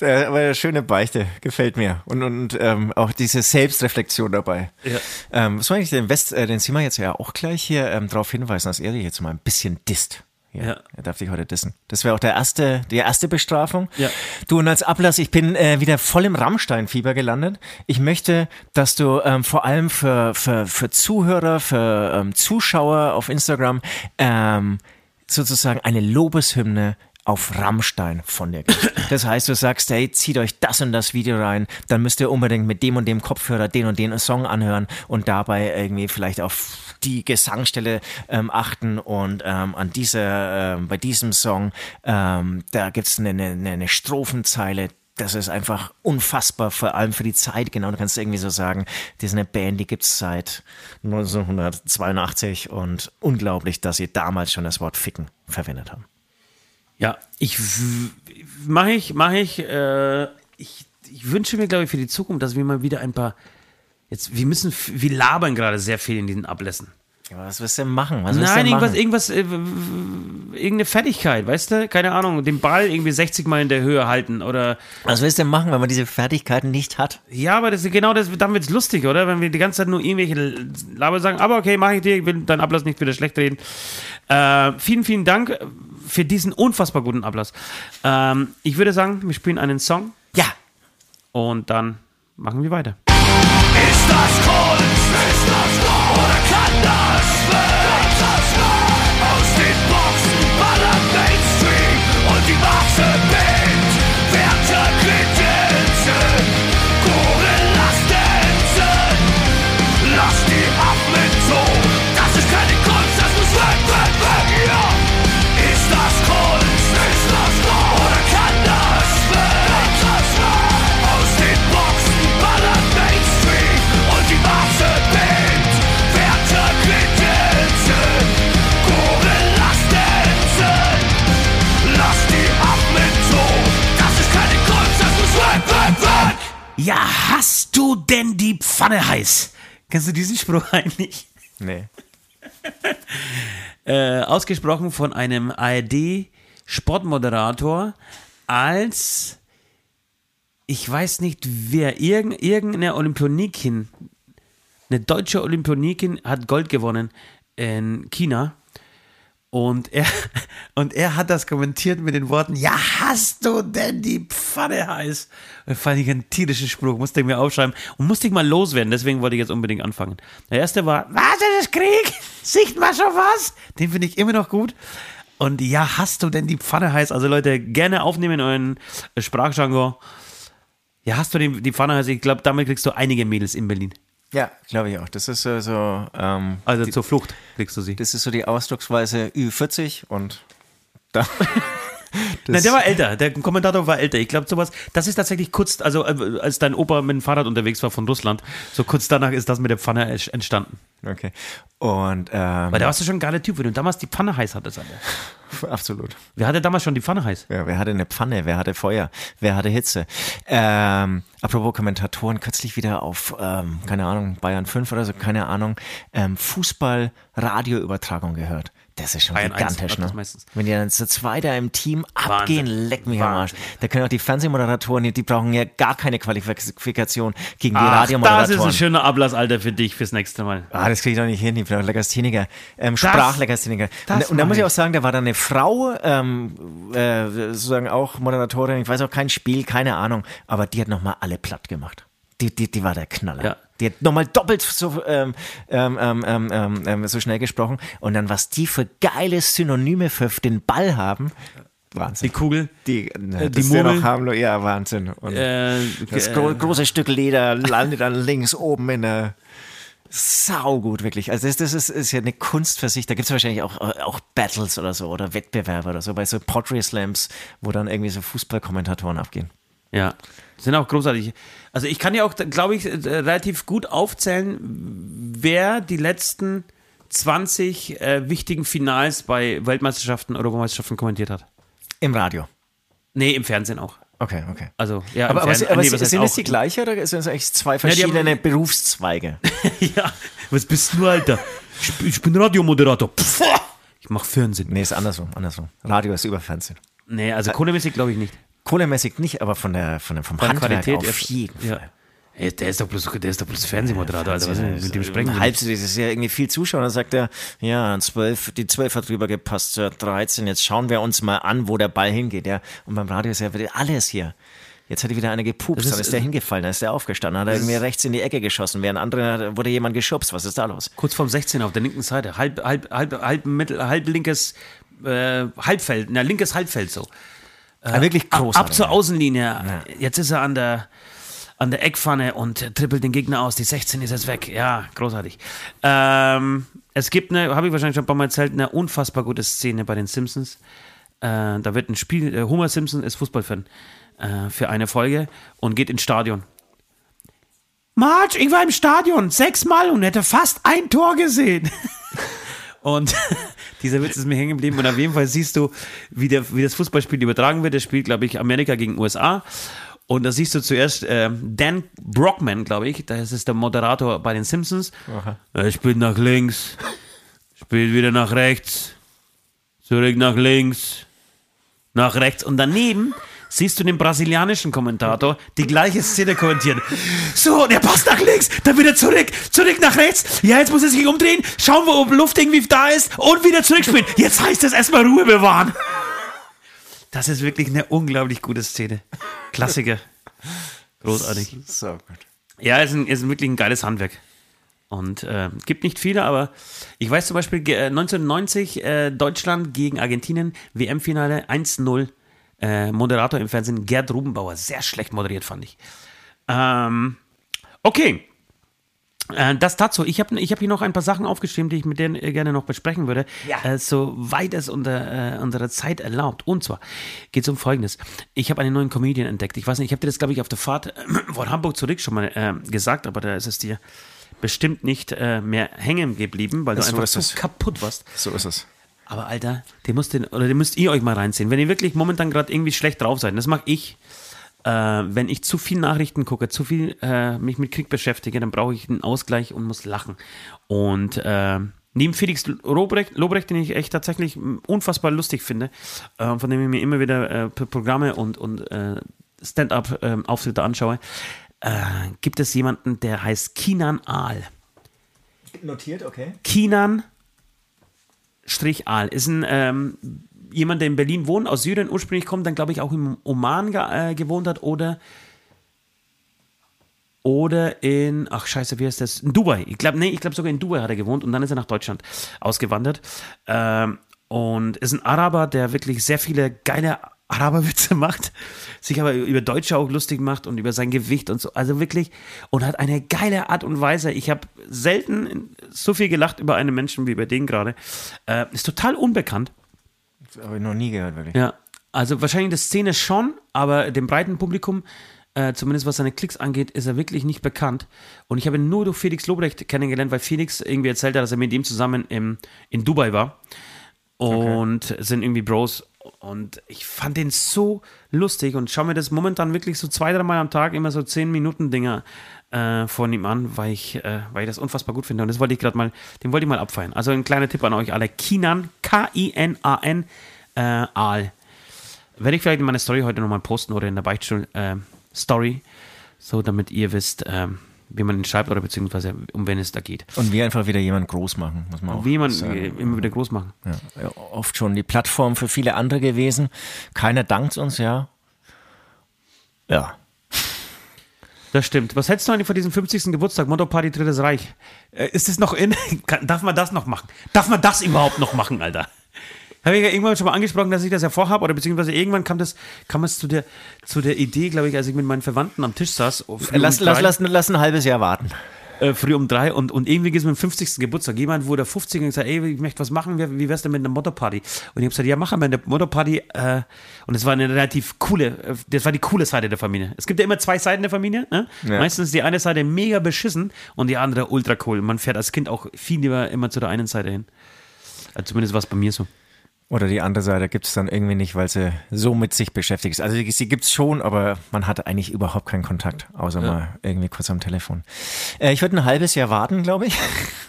Äh, Aber eine schöne Beichte, gefällt mir. Und, und ähm, auch diese Selbstreflexion dabei. Ja. Ähm, was soll ich den West, äh, den Simon jetzt ja auch gleich hier ähm, darauf hinweisen, dass er dich jetzt mal ein bisschen disst. Ja, Ja. Er darf dich heute dissen. Das wäre auch der erste, die erste Bestrafung. Ja. Du, und als Ablass, ich bin äh, wieder voll im Rammstein-Fieber gelandet. Ich möchte, dass du ähm, vor allem für, für, für Zuhörer, für ähm, Zuschauer auf Instagram ähm, sozusagen eine Lobeshymne auf Rammstein von dir gibst. Das heißt, du sagst, hey, zieht euch das und das Video rein, dann müsst ihr unbedingt mit dem und dem Kopfhörer den und den Song anhören und dabei irgendwie vielleicht auf die Gesangstelle ähm, achten und ähm, an dieser, ähm, bei diesem Song, ähm, da gibt's eine, eine, eine Strophenzeile, das ist einfach unfassbar, vor allem für die Zeit. Genau, du kannst irgendwie so sagen, das ist eine Band, die gibt's seit 1982 und unglaublich, dass sie damals schon das Wort Ficken verwendet haben. Ja, ich mache ich, mache ich, äh, ich, ich wünsche mir, glaube ich, für die Zukunft, dass wir mal wieder ein paar, jetzt, wir müssen, wir labern gerade sehr viel in diesen Ablässen. Was willst du denn machen? Was Nein, denn irgendwas, machen? irgendwas, äh, irgendeine Fertigkeit, weißt du? Keine Ahnung, den Ball irgendwie 60 Mal in der Höhe halten oder, Was willst du denn machen, wenn man diese Fertigkeiten nicht hat? ja, aber das ist genau das, dann wird's lustig, oder? Wenn wir die ganze Zeit nur irgendwelche Laber sagen, aber okay, mache ich dir, ich will deinen Ablass nicht wieder schlecht reden. Äh, vielen, vielen Dank für diesen unfassbar guten Ablass. Ähm, ich würde sagen, wir spielen einen Song. Ja, Und dann machen wir weiter. Ja, hast du denn die Pfanne heiß? Kennst du diesen Spruch eigentlich? nee. Äh, ausgesprochen von einem ARD-Sportmoderator als, ich weiß nicht wer, irgend, irgendeine Olympionikin, eine deutsche Olympionikin hat Gold gewonnen in China. Und er, und er hat das kommentiert mit den Worten, ja, hast du denn die Pfanne heiß? Das fand ich einen tierischen Spruch, musste ich mir aufschreiben und musste ich mal loswerden, deswegen wollte ich jetzt unbedingt anfangen. Der erste war, was ist das Krieg? Sieht man schon was? Den finde ich immer noch gut. Und ja, hast du denn die Pfanne heiß? Also Leute, gerne aufnehmen in euren äh, Sprachjargon. Ja, hast du die Pfanne heiß? Ich glaube, damit kriegst du einige Mädels in Berlin. Ja, glaube ich auch. Das ist so, so ähm, Also zur Flucht kriegst du sie. das ist so die Ausdrucksweise Ü40 und da. Nein, der war älter. Der Kommentator war älter. Ich glaube, sowas, das ist tatsächlich kurz, also äh, als dein Opa mit dem Fahrrad unterwegs war von Russland, so kurz danach ist das mit der Pfanne ent- entstanden. Okay. Und ähm, Weil da warst du schon ein geiler Typ, wenn du damals die Pfanne heiß hattest. Alter. absolut. Wer hatte damals schon die Pfanne heiß? Ja, wer hatte eine Pfanne? Wer hatte Feuer? Wer hatte Hitze? Ähm, apropos Kommentatoren, kürzlich wieder auf, ähm, keine Ahnung, Bayern 5 oder so, keine Ahnung, ähm, Fußball-Radioübertragung gehört. Das ist schon eins gigantisch, ne? meistens. Wenn die dann zu zweit da im Team abgehen, Wahnsinn. leck mich am Arsch. Wahnsinn. Da können auch die Fernsehmoderatoren, die, die brauchen ja gar keine Qualifikation gegen die Ach, das ist Radiomoderatoren. ein schöner Ablassalter für dich fürs nächste Mal. Ah, das kriege ich doch nicht hin, ich bin doch Legastheniker. Ähm, Sprachlegastheniker. Und, und da muss ich ich. auch sagen, da war dann eine Frau, ähm, äh, sozusagen auch Moderatorin, ich weiß auch kein Spiel, keine Ahnung, aber die hat nochmal alle platt gemacht. Die, die, die war der Knaller. Ja. Die hat nochmal doppelt so, ähm, ähm, ähm, ähm, ähm, ähm, so schnell gesprochen. Und dann, was die für geile Synonyme für den Ball haben, Wahnsinn. Die Kugel. Die, ne, die Murmel. noch harmlos, ja, Wahnsinn. Und Äh, das äh, gro große Stück Leder landet dann links oben in der. Sau gut, wirklich. Also das, das ist, ist ja eine Kunst für sich. Da gibt es wahrscheinlich auch, auch Battles oder so oder Wettbewerbe oder so, bei so Pottery Slams, wo dann irgendwie so Fußballkommentatoren abgehen. Ja, sind auch großartig. Also ich kann ja auch, glaube ich, äh, relativ gut aufzählen, wer die letzten 20 äh, wichtigen Finals bei Weltmeisterschaften, Europameisterschaften kommentiert hat. Im Radio. Nee, im Fernsehen auch. Okay, okay. Also, ja, Aber, aber, aber nee, sind es die gleiche oder sind es eigentlich zwei die haben- verschiedene Berufszweige? ja, was bist du, Alter? Ich, bin- ich bin Radiomoderator. Pff, ich mach Fernsehen. Nee, ist andersrum, andersrum. Radio ist über Fernsehen. Nee, also kohlemäßig glaube ich nicht. Kohlemäßig nicht, aber von der, von der, vom Von Handwerk Qualität, auf jeden Ja. Fall. Ey, der ist doch bloß, der ist doch bloß Fernsehmoderator, Alter. Was ist mit dem sprechen? Halb, nicht? das ist ja irgendwie viel Zuschauer. Dann sagt er, ja, 12, die 12 hat drüber gepasst, ja, 13. Jetzt schauen wir uns mal an, wo der Ball hingeht. Ja. Und beim Radio ist ja wieder alles hier. Jetzt hat wieder einer gepupst, ist- dann ist der hingefallen, dann ist der aufgestanden, hat er irgendwie rechts in die Ecke geschossen, während andere wurde jemand geschubst. Was ist da los? Kurz vorm 16 auf der linken Seite. Halb, halb, halb, halb, mittel, halb linkes äh, Halbfeld, na, linkes Halbfeld so. Ah, wirklich Ab, großartig. ab zur Außenlinie. Jetzt ist er an der, an der Eckpfanne und trippelt den Gegner aus. Die 16 ist jetzt weg. Ja, großartig. Ähm, es gibt eine, habe ich wahrscheinlich schon ein paar Mal erzählt, eine unfassbar gute Szene bei den Simpsons. Äh, da wird ein Spiel, äh, Homer Simpson ist Fußballfan äh, für eine Folge und geht ins Stadion. Marge, ich war im Stadion sechsmal und hätte fast ein Tor gesehen. Und dieser Witz ist mir hängen geblieben. Und auf jeden Fall siehst du, wie, der, wie das Fußballspiel übertragen wird. Das spielt, glaube ich, Amerika gegen USA. Und da siehst du zuerst ähm, Dan Brockman, glaube ich. Das ist der Moderator bei den Simpsons. Er spielt nach links, spielt wieder nach rechts, zurück nach links, nach rechts. Und daneben siehst du den brasilianischen Kommentator die gleiche Szene kommentieren. So, der passt nach links, dann wieder zurück, zurück nach rechts. Ja, jetzt muss er sich umdrehen, schauen wir, ob Luft irgendwie da ist und wieder zurückspielen. Jetzt heißt es erstmal Ruhe bewahren. Das ist wirklich eine unglaublich gute Szene. Klassiker. Großartig. So gut. Ja, ist, ein, ist wirklich ein geiles Handwerk. Und äh, gibt nicht viele, aber ich weiß zum Beispiel äh, 1990 äh, Deutschland gegen Argentinien, WM-Finale 1-0. Äh, Moderator im Fernsehen Gerd Rubenbauer. Sehr schlecht moderiert, fand ich. Ähm, okay. Äh, das dazu. Ich habe ich hab hier noch ein paar Sachen aufgeschrieben, die ich mit denen äh, gerne noch besprechen würde, Ja. äh, soweit es unter, äh, unsere Zeit erlaubt. Und zwar geht es um Folgendes. Ich habe einen neuen Comedian entdeckt. Ich weiß nicht, ich habe dir das, glaube ich, auf der Fahrt von Hamburg zurück schon mal gesagt, aber da ist es dir bestimmt nicht mehr hängen geblieben, weil du So einfach so kaputt warst. So ist es. Aber Alter, den müsst, den, oder den müsst ihr euch mal reinziehen. Wenn ihr wirklich momentan gerade irgendwie schlecht drauf seid, das mache ich, äh, wenn ich zu viel Nachrichten gucke, zu viel äh, mich mit Krieg beschäftige, dann brauche ich einen Ausgleich und muss lachen. Und äh, neben Felix Lobrecht, Lobrecht, den ich echt tatsächlich unfassbar lustig finde, äh, von dem ich mir immer wieder äh, Programme und, und äh, Stand-up-Auftritte anschaue, äh, gibt es jemanden, der heißt Kinan Aal. Notiert, okay. Kinan Strich Aal ist ein ähm, jemand, der in Berlin wohnt, aus Syrien ursprünglich kommt, dann glaube ich auch im Oman ge äh, gewohnt hat oder oder in ach scheiße, wie heißt das? In Dubai. Ich glaube, nee, ich glaube sogar in Dubai hat er gewohnt und dann ist er nach Deutschland ausgewandert. Ähm, und ist ein Araber, der wirklich sehr viele geile Araberwitze macht, sich aber über Deutsche auch lustig macht und über sein Gewicht und so. Also wirklich, und hat eine geile Art und Weise. Ich habe selten so viel gelacht über einen Menschen wie über den gerade. Äh, ist total unbekannt. Habe ich noch nie gehört, wirklich. Ja, also wahrscheinlich der Szene schon, aber dem breiten Publikum, äh, zumindest was seine Klicks angeht, ist er wirklich nicht bekannt. Und ich habe ihn nur durch Felix Lobrecht kennengelernt, weil Felix irgendwie erzählt hat, dass er mit ihm zusammen im, in Dubai war. Und sind irgendwie Bros. Und ich fand den so lustig und schaue mir das momentan wirklich so zwei, dreimal am Tag immer so 10 Minuten Dinger äh, von ihm an, weil ich, äh, weil ich das unfassbar gut finde. Und das wollte ich gerade mal, den wollte ich mal abfeiern. Also ein kleiner Tipp an euch alle. Kinan, K-I-N-A-N, äh, Aal. Werde ich vielleicht in meiner Story heute nochmal posten oder in der Beichtstuhl-Story, äh, so damit ihr wisst, ähm, wie man ihn schreibt oder beziehungsweise um wen es da geht. Und wir einfach wieder jemanden groß machen, muss man auch Wie man sagen. immer wieder groß machen. Ja, oft schon die Plattform für viele andere gewesen. Keiner dankt uns, ja. Ja. Das stimmt. Was hältst du eigentlich von diesem 50. Geburtstag, Motto Party Drittes Reich? Äh, ist es noch in? Darf man das noch machen? Darf man das überhaupt noch machen, Alter? Habe ich ja irgendwann schon mal angesprochen, dass ich das ja vorhabe, oder beziehungsweise irgendwann kam das, kam es zu der, zu der Idee, glaube ich, als ich mit meinen Verwandten am Tisch saß. früh um Lass, lass, lass, lass ein halbes Jahr warten. äh, früh um drei und, und irgendwie geht es mit dem 50. Geburtstag. Jemand wurde 50 und gesagt, ey, ich möchte was machen, wie, wie wär's denn mit einer Motto-Party? Und ich habe gesagt, ja, machen wir eine Motto-Party. Äh, und es war eine relativ coole, äh, das war die coole Seite der Familie. Es gibt ja immer zwei Seiten der Familie. Ne? Ja. Meistens ist die eine Seite mega beschissen und die andere ultra cool. Man fährt als Kind auch viel lieber immer zu der einen Seite hin. Also zumindest war es bei mir so. Oder die andere Seite gibt es dann irgendwie nicht, weil sie so mit sich beschäftigt ist. Also sie gibt es schon, aber man hat eigentlich überhaupt keinen Kontakt, außer mal irgendwie kurz am Telefon. Äh, ich würde ein halbes Jahr warten, glaube ich,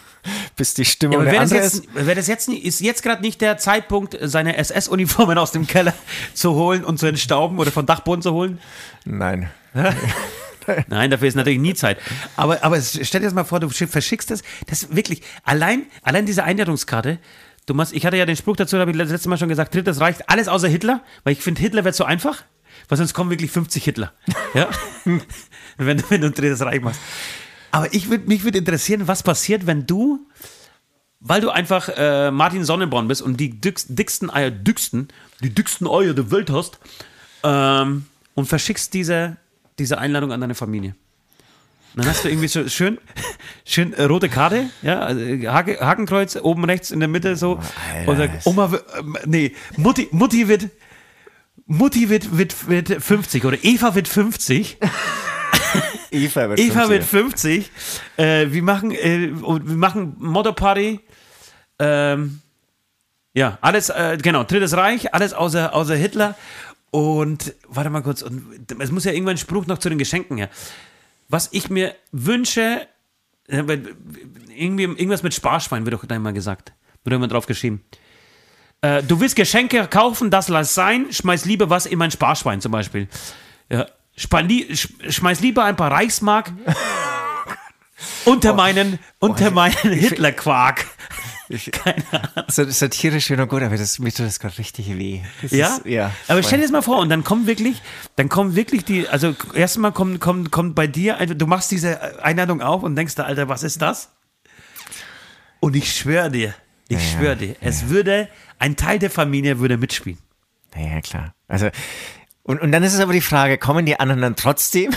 bis die Ja, Stimmung wäre andere jetzt, ist. wär das jetzt nicht, ist jetzt gerade nicht der Zeitpunkt, seine SS-Uniformen aus dem Keller zu holen und zu entstauben oder vom Dachboden zu holen? Nein. Nein, dafür ist natürlich nie Zeit. Aber, aber stell dir das mal vor, du schick- verschickst das. Das ist wirklich, allein, allein diese Einladungskarte. Du machst, ich hatte ja den Spruch dazu, da habe ich das letzte Mal schon gesagt, drittes reicht alles außer Hitler, weil ich finde, Hitler wird so einfach, weil sonst kommen wirklich 50 Hitler. Ja? wenn, du- wenn du ein drittes Reich machst. Aber ich würd, mich würde interessieren, was passiert, wenn du, weil du einfach äh, Martin Sonnenborn bist und die dickst, dicksten Eier, dicksten, die dicksten Eier der Welt hast ähm, und verschickst diese, diese Einladung an deine Familie. Dann hast du irgendwie so schön, schön äh, rote Karte, ja, also, äh, Hake, Hakenkreuz oben rechts in der Mitte so. Alter, und das- Oma, wird- ähm, nee, Mutti, Mutti wird, Mutti wird, wird, wird 50 oder Eva wird 50. Eva wird Eva 50. wird 50. Äh, wir machen, äh, und wir machen Motto-Party. Ähm, ja, alles, äh, genau, Drittes Reich, alles außer, außer Hitler. Und warte mal kurz, und es muss ja irgendwann ein Spruch noch zu den Geschenken her. Was ich mir wünsche, äh, irgendwie, irgendwas mit Sparschwein wird doch da immer gesagt. Wird immer drauf geschrieben. Äh, du willst Geschenke kaufen, das lass sein, schmeiß lieber was in mein Sparschwein zum Beispiel. Ja. Li- sch schmeiß lieber ein paar Reichsmark unter meinen, unter meinen Hitlerquark. Keine Ahnung. So, satirisch schön und gut, aber das, mir tut das gerade richtig weh. Das Ja? Ist, ja. Aber stell dir das mal vor, und dann kommen wirklich, dann kommen wirklich die, also erstmal kommt, kommt, kommt bei dir, du machst diese Einladung auf und denkst da, Alter, was ist das? Und ich schwöre dir, ich Ja, ja, schwöre dir, es würde, ein Teil der Familie würde mitspielen. Naja, klar. Also, und, und dann ist es aber die Frage, kommen die anderen dann trotzdem?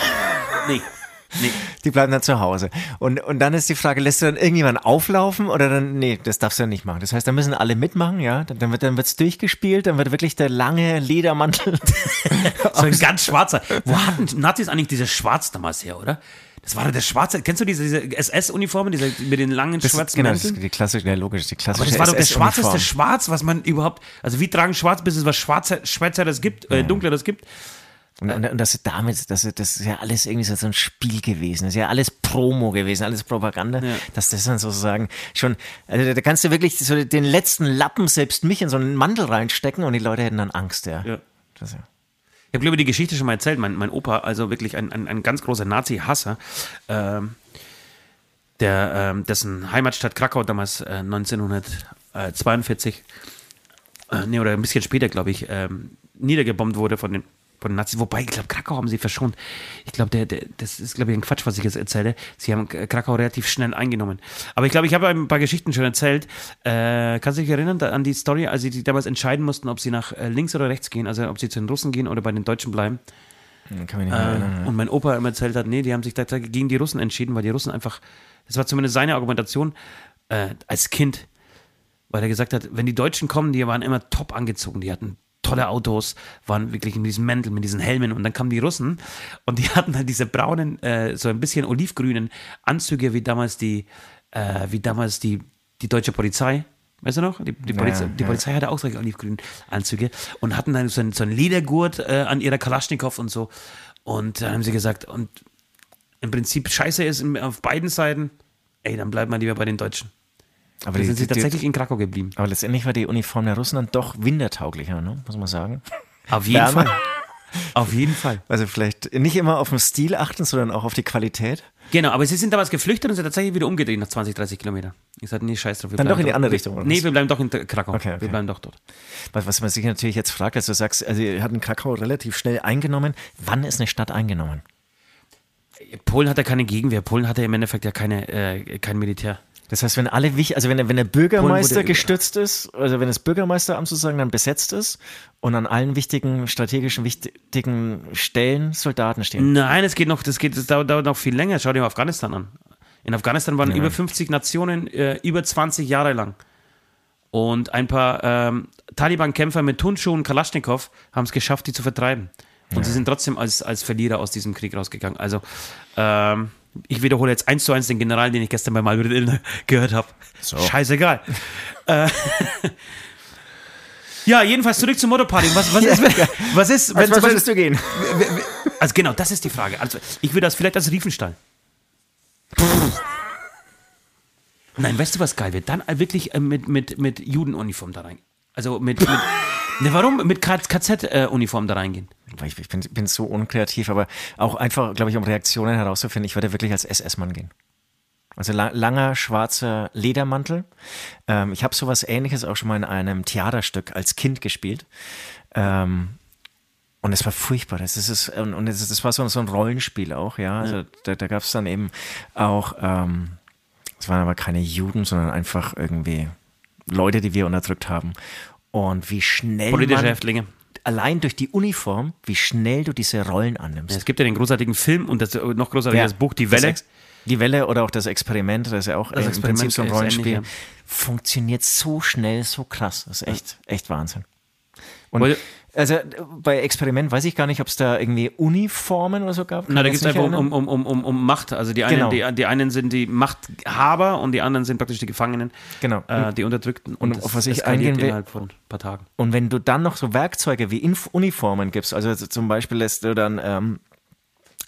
Nee, nee. Die bleiben dann zu Hause. Und, und dann ist die Frage, lässt du dann irgendjemanden auflaufen oder dann, nee, das darfst du ja nicht machen. Das heißt, da müssen alle mitmachen, ja. Dann, dann wird dann wird's durchgespielt, dann wird wirklich der lange Ledermantel. So ein ganz schwarzer. Wo hatten Nazis eigentlich dieses Schwarz damals her, oder? Das war doch der schwarze. Kennst du diese, diese SS-Uniformen, diese mit den langen Das, schwarzen genau, das ist die klassische, ja, logisch, die klassische Aber das war doch das schwarzeste Schwarz, was man überhaupt. Also, wie tragen Schwarz, bis es was Schwarzer, Schwärzeres gibt, äh, Dunkleres gibt? Und, und, und das damit, das, ist- das ist ja alles irgendwie so so ein Spiel gewesen. Das ist ja alles Promo gewesen, alles Propaganda. Ja. Dass das dann sozusagen schon, also da kannst du wirklich so den letzten Lappen, selbst mich, in so einen Mantel reinstecken und die Leute hätten dann Angst, ja. Ja. Das, ja. Ich habe, glaube ich, die Geschichte schon mal erzählt. Mein, mein Opa, also wirklich ein, ein, ein ganz großer Nazi-Hasser, ähm, der, ähm, dessen Heimatstadt Krakau damals äh, 1942, äh, nee, oder ein bisschen später, glaube ich, ähm, niedergebombt wurde von den, von den Nazis. Wobei, ich glaube, Krakau haben sie verschont. Ich glaube, der, der, das ist, glaube ich, ein Quatsch, was ich jetzt erzähle. Sie haben Krakau relativ schnell eingenommen. Aber ich glaube, ich habe ein paar Geschichten schon erzählt. Äh, kannst du dich erinnern an die Story, als sie damals entscheiden mussten, ob sie nach äh, links oder rechts gehen, also ob sie zu den Russen gehen oder bei den Deutschen bleiben? Kann mich nicht mehr erinnern. Äh, und mein Opa immer erzählt hat, nee, die haben sich da gegen die Russen entschieden, weil die Russen einfach, das war zumindest seine Argumentation äh, als Kind, weil er gesagt hat, wenn die Deutschen kommen, die waren immer top angezogen, die hatten tolle Autos, waren wirklich mit diesen Mänteln, mit diesen Helmen und dann kamen die Russen und die hatten halt diese braunen, äh, so ein bisschen olivgrünen Anzüge wie damals die, äh, wie damals die, die deutsche Polizei. Weißt du noch? Die, die, Polizei, die ja. Polizei hatte auch solche olivgrünen Anzüge und hatten dann so einen, so einen Ledergurt äh, an ihrer Kalaschnikow und so. Und dann haben sie gesagt, und im Prinzip scheiße ist auf beiden Seiten, ey, dann bleibt man lieber bei den Deutschen. Aber, die, sind sie die, tatsächlich die, in Krakau geblieben. aber letztendlich war die Uniform der Russen dann doch wintertauglicher, ne? muss man sagen. Auf jeden Wärme. Fall. Auf jeden Fall. Also vielleicht nicht immer auf den Stil achten, sondern auch auf die Qualität. Genau, aber sie sind damals geflüchtet und sind tatsächlich wieder umgedreht nach 20, 30 Kilometern. Ich sagte, nee, scheiß drauf. wir Dann bleiben doch in die dort. andere Richtung, oder Nee, was? wir bleiben doch in Krakau. Okay, okay. Wir bleiben doch dort. Was, was man sich natürlich jetzt fragt, als du sagst, also ihr hatten Krakau relativ schnell eingenommen. Wann ist eine Stadt eingenommen? Polen hat ja keine Gegenwehr. Polen hatte im Endeffekt ja keine, äh, kein Militär. Das heißt, wenn alle also wenn, der- wenn der Bürgermeister gestützt ist, also wenn das Bürgermeisteramt sozusagen dann besetzt ist und an allen wichtigen, strategischen, wichtigen Stellen Soldaten stehen. Nein, es geht noch, das geht, das dauert, dauert noch viel länger. Schau dir mal Afghanistan an. In Afghanistan waren über 50 Nationen äh, über 20 Jahre lang. Und ein paar ähm, Taliban-Kämpfer mit Turnschuhen und Kalaschnikow haben es geschafft, die zu vertreiben. Und sie sind trotzdem als, als Verlierer aus diesem Krieg rausgegangen. Also, ähm, ich wiederhole jetzt eins zu eins den General, den ich gestern bei Malbrit Illner gehört habe. Scheißegal. äh, ja, jedenfalls zurück zum Motorparty. Was, was ist, was ist, wenn zum Beispiel- du gehen? also genau, das ist die Frage. Also ich würde das vielleicht als Riefenstahl. Nein, weißt du, was geil wird? Dann wirklich äh, mit, mit, mit Judenuniform da rein. Also mit, mit ne, warum? Mit KZ-Uniform da reingehen. Ich, ich bin, bin so unkreativ, aber auch einfach, glaube ich, um Reaktionen herauszufinden, ich würde wirklich als SS-Mann gehen. Also la langer schwarzer Ledermantel. Ähm, ich habe sowas ähnliches auch schon mal in einem Theaterstück als Kind gespielt. Ähm, und es war furchtbar. Das ist es, und, und es, das war so, so ein Rollenspiel auch, ja. Also da, da gab es dann eben auch, ähm, es waren aber keine Juden, sondern einfach irgendwie Leute, die wir unterdrückt haben. Und wie schnell Politische man, Häftlinge. allein durch die Uniform, wie schnell du diese Rollen annimmst. Es gibt ja den großartigen Film und das äh, noch großartige Ja, das Buch Die Welle. Die Welle oder auch das Experiment, das ist ja auch Das im Experiment Prinzip so ein Rollenspiel, ähnlich, funktioniert so schnell, so krass. Das ist echt, echt Wahnsinn. Und Weil- also bei Experiment weiß ich gar nicht, ob es da irgendwie Uniformen oder so gab. Kann Na, da geht es einfach um, um, um, um, um Macht. Also die einen, Genau. die, die einen sind die Machthaber und die anderen sind praktisch die Gefangenen, Genau. äh, die Unterdrückten. Und das auf was ich eingehen will- innerhalb von ein paar Tagen. Und wenn du dann noch so Werkzeuge wie Inf Uniformen gibst, also zum Beispiel lässt du dann, ähm,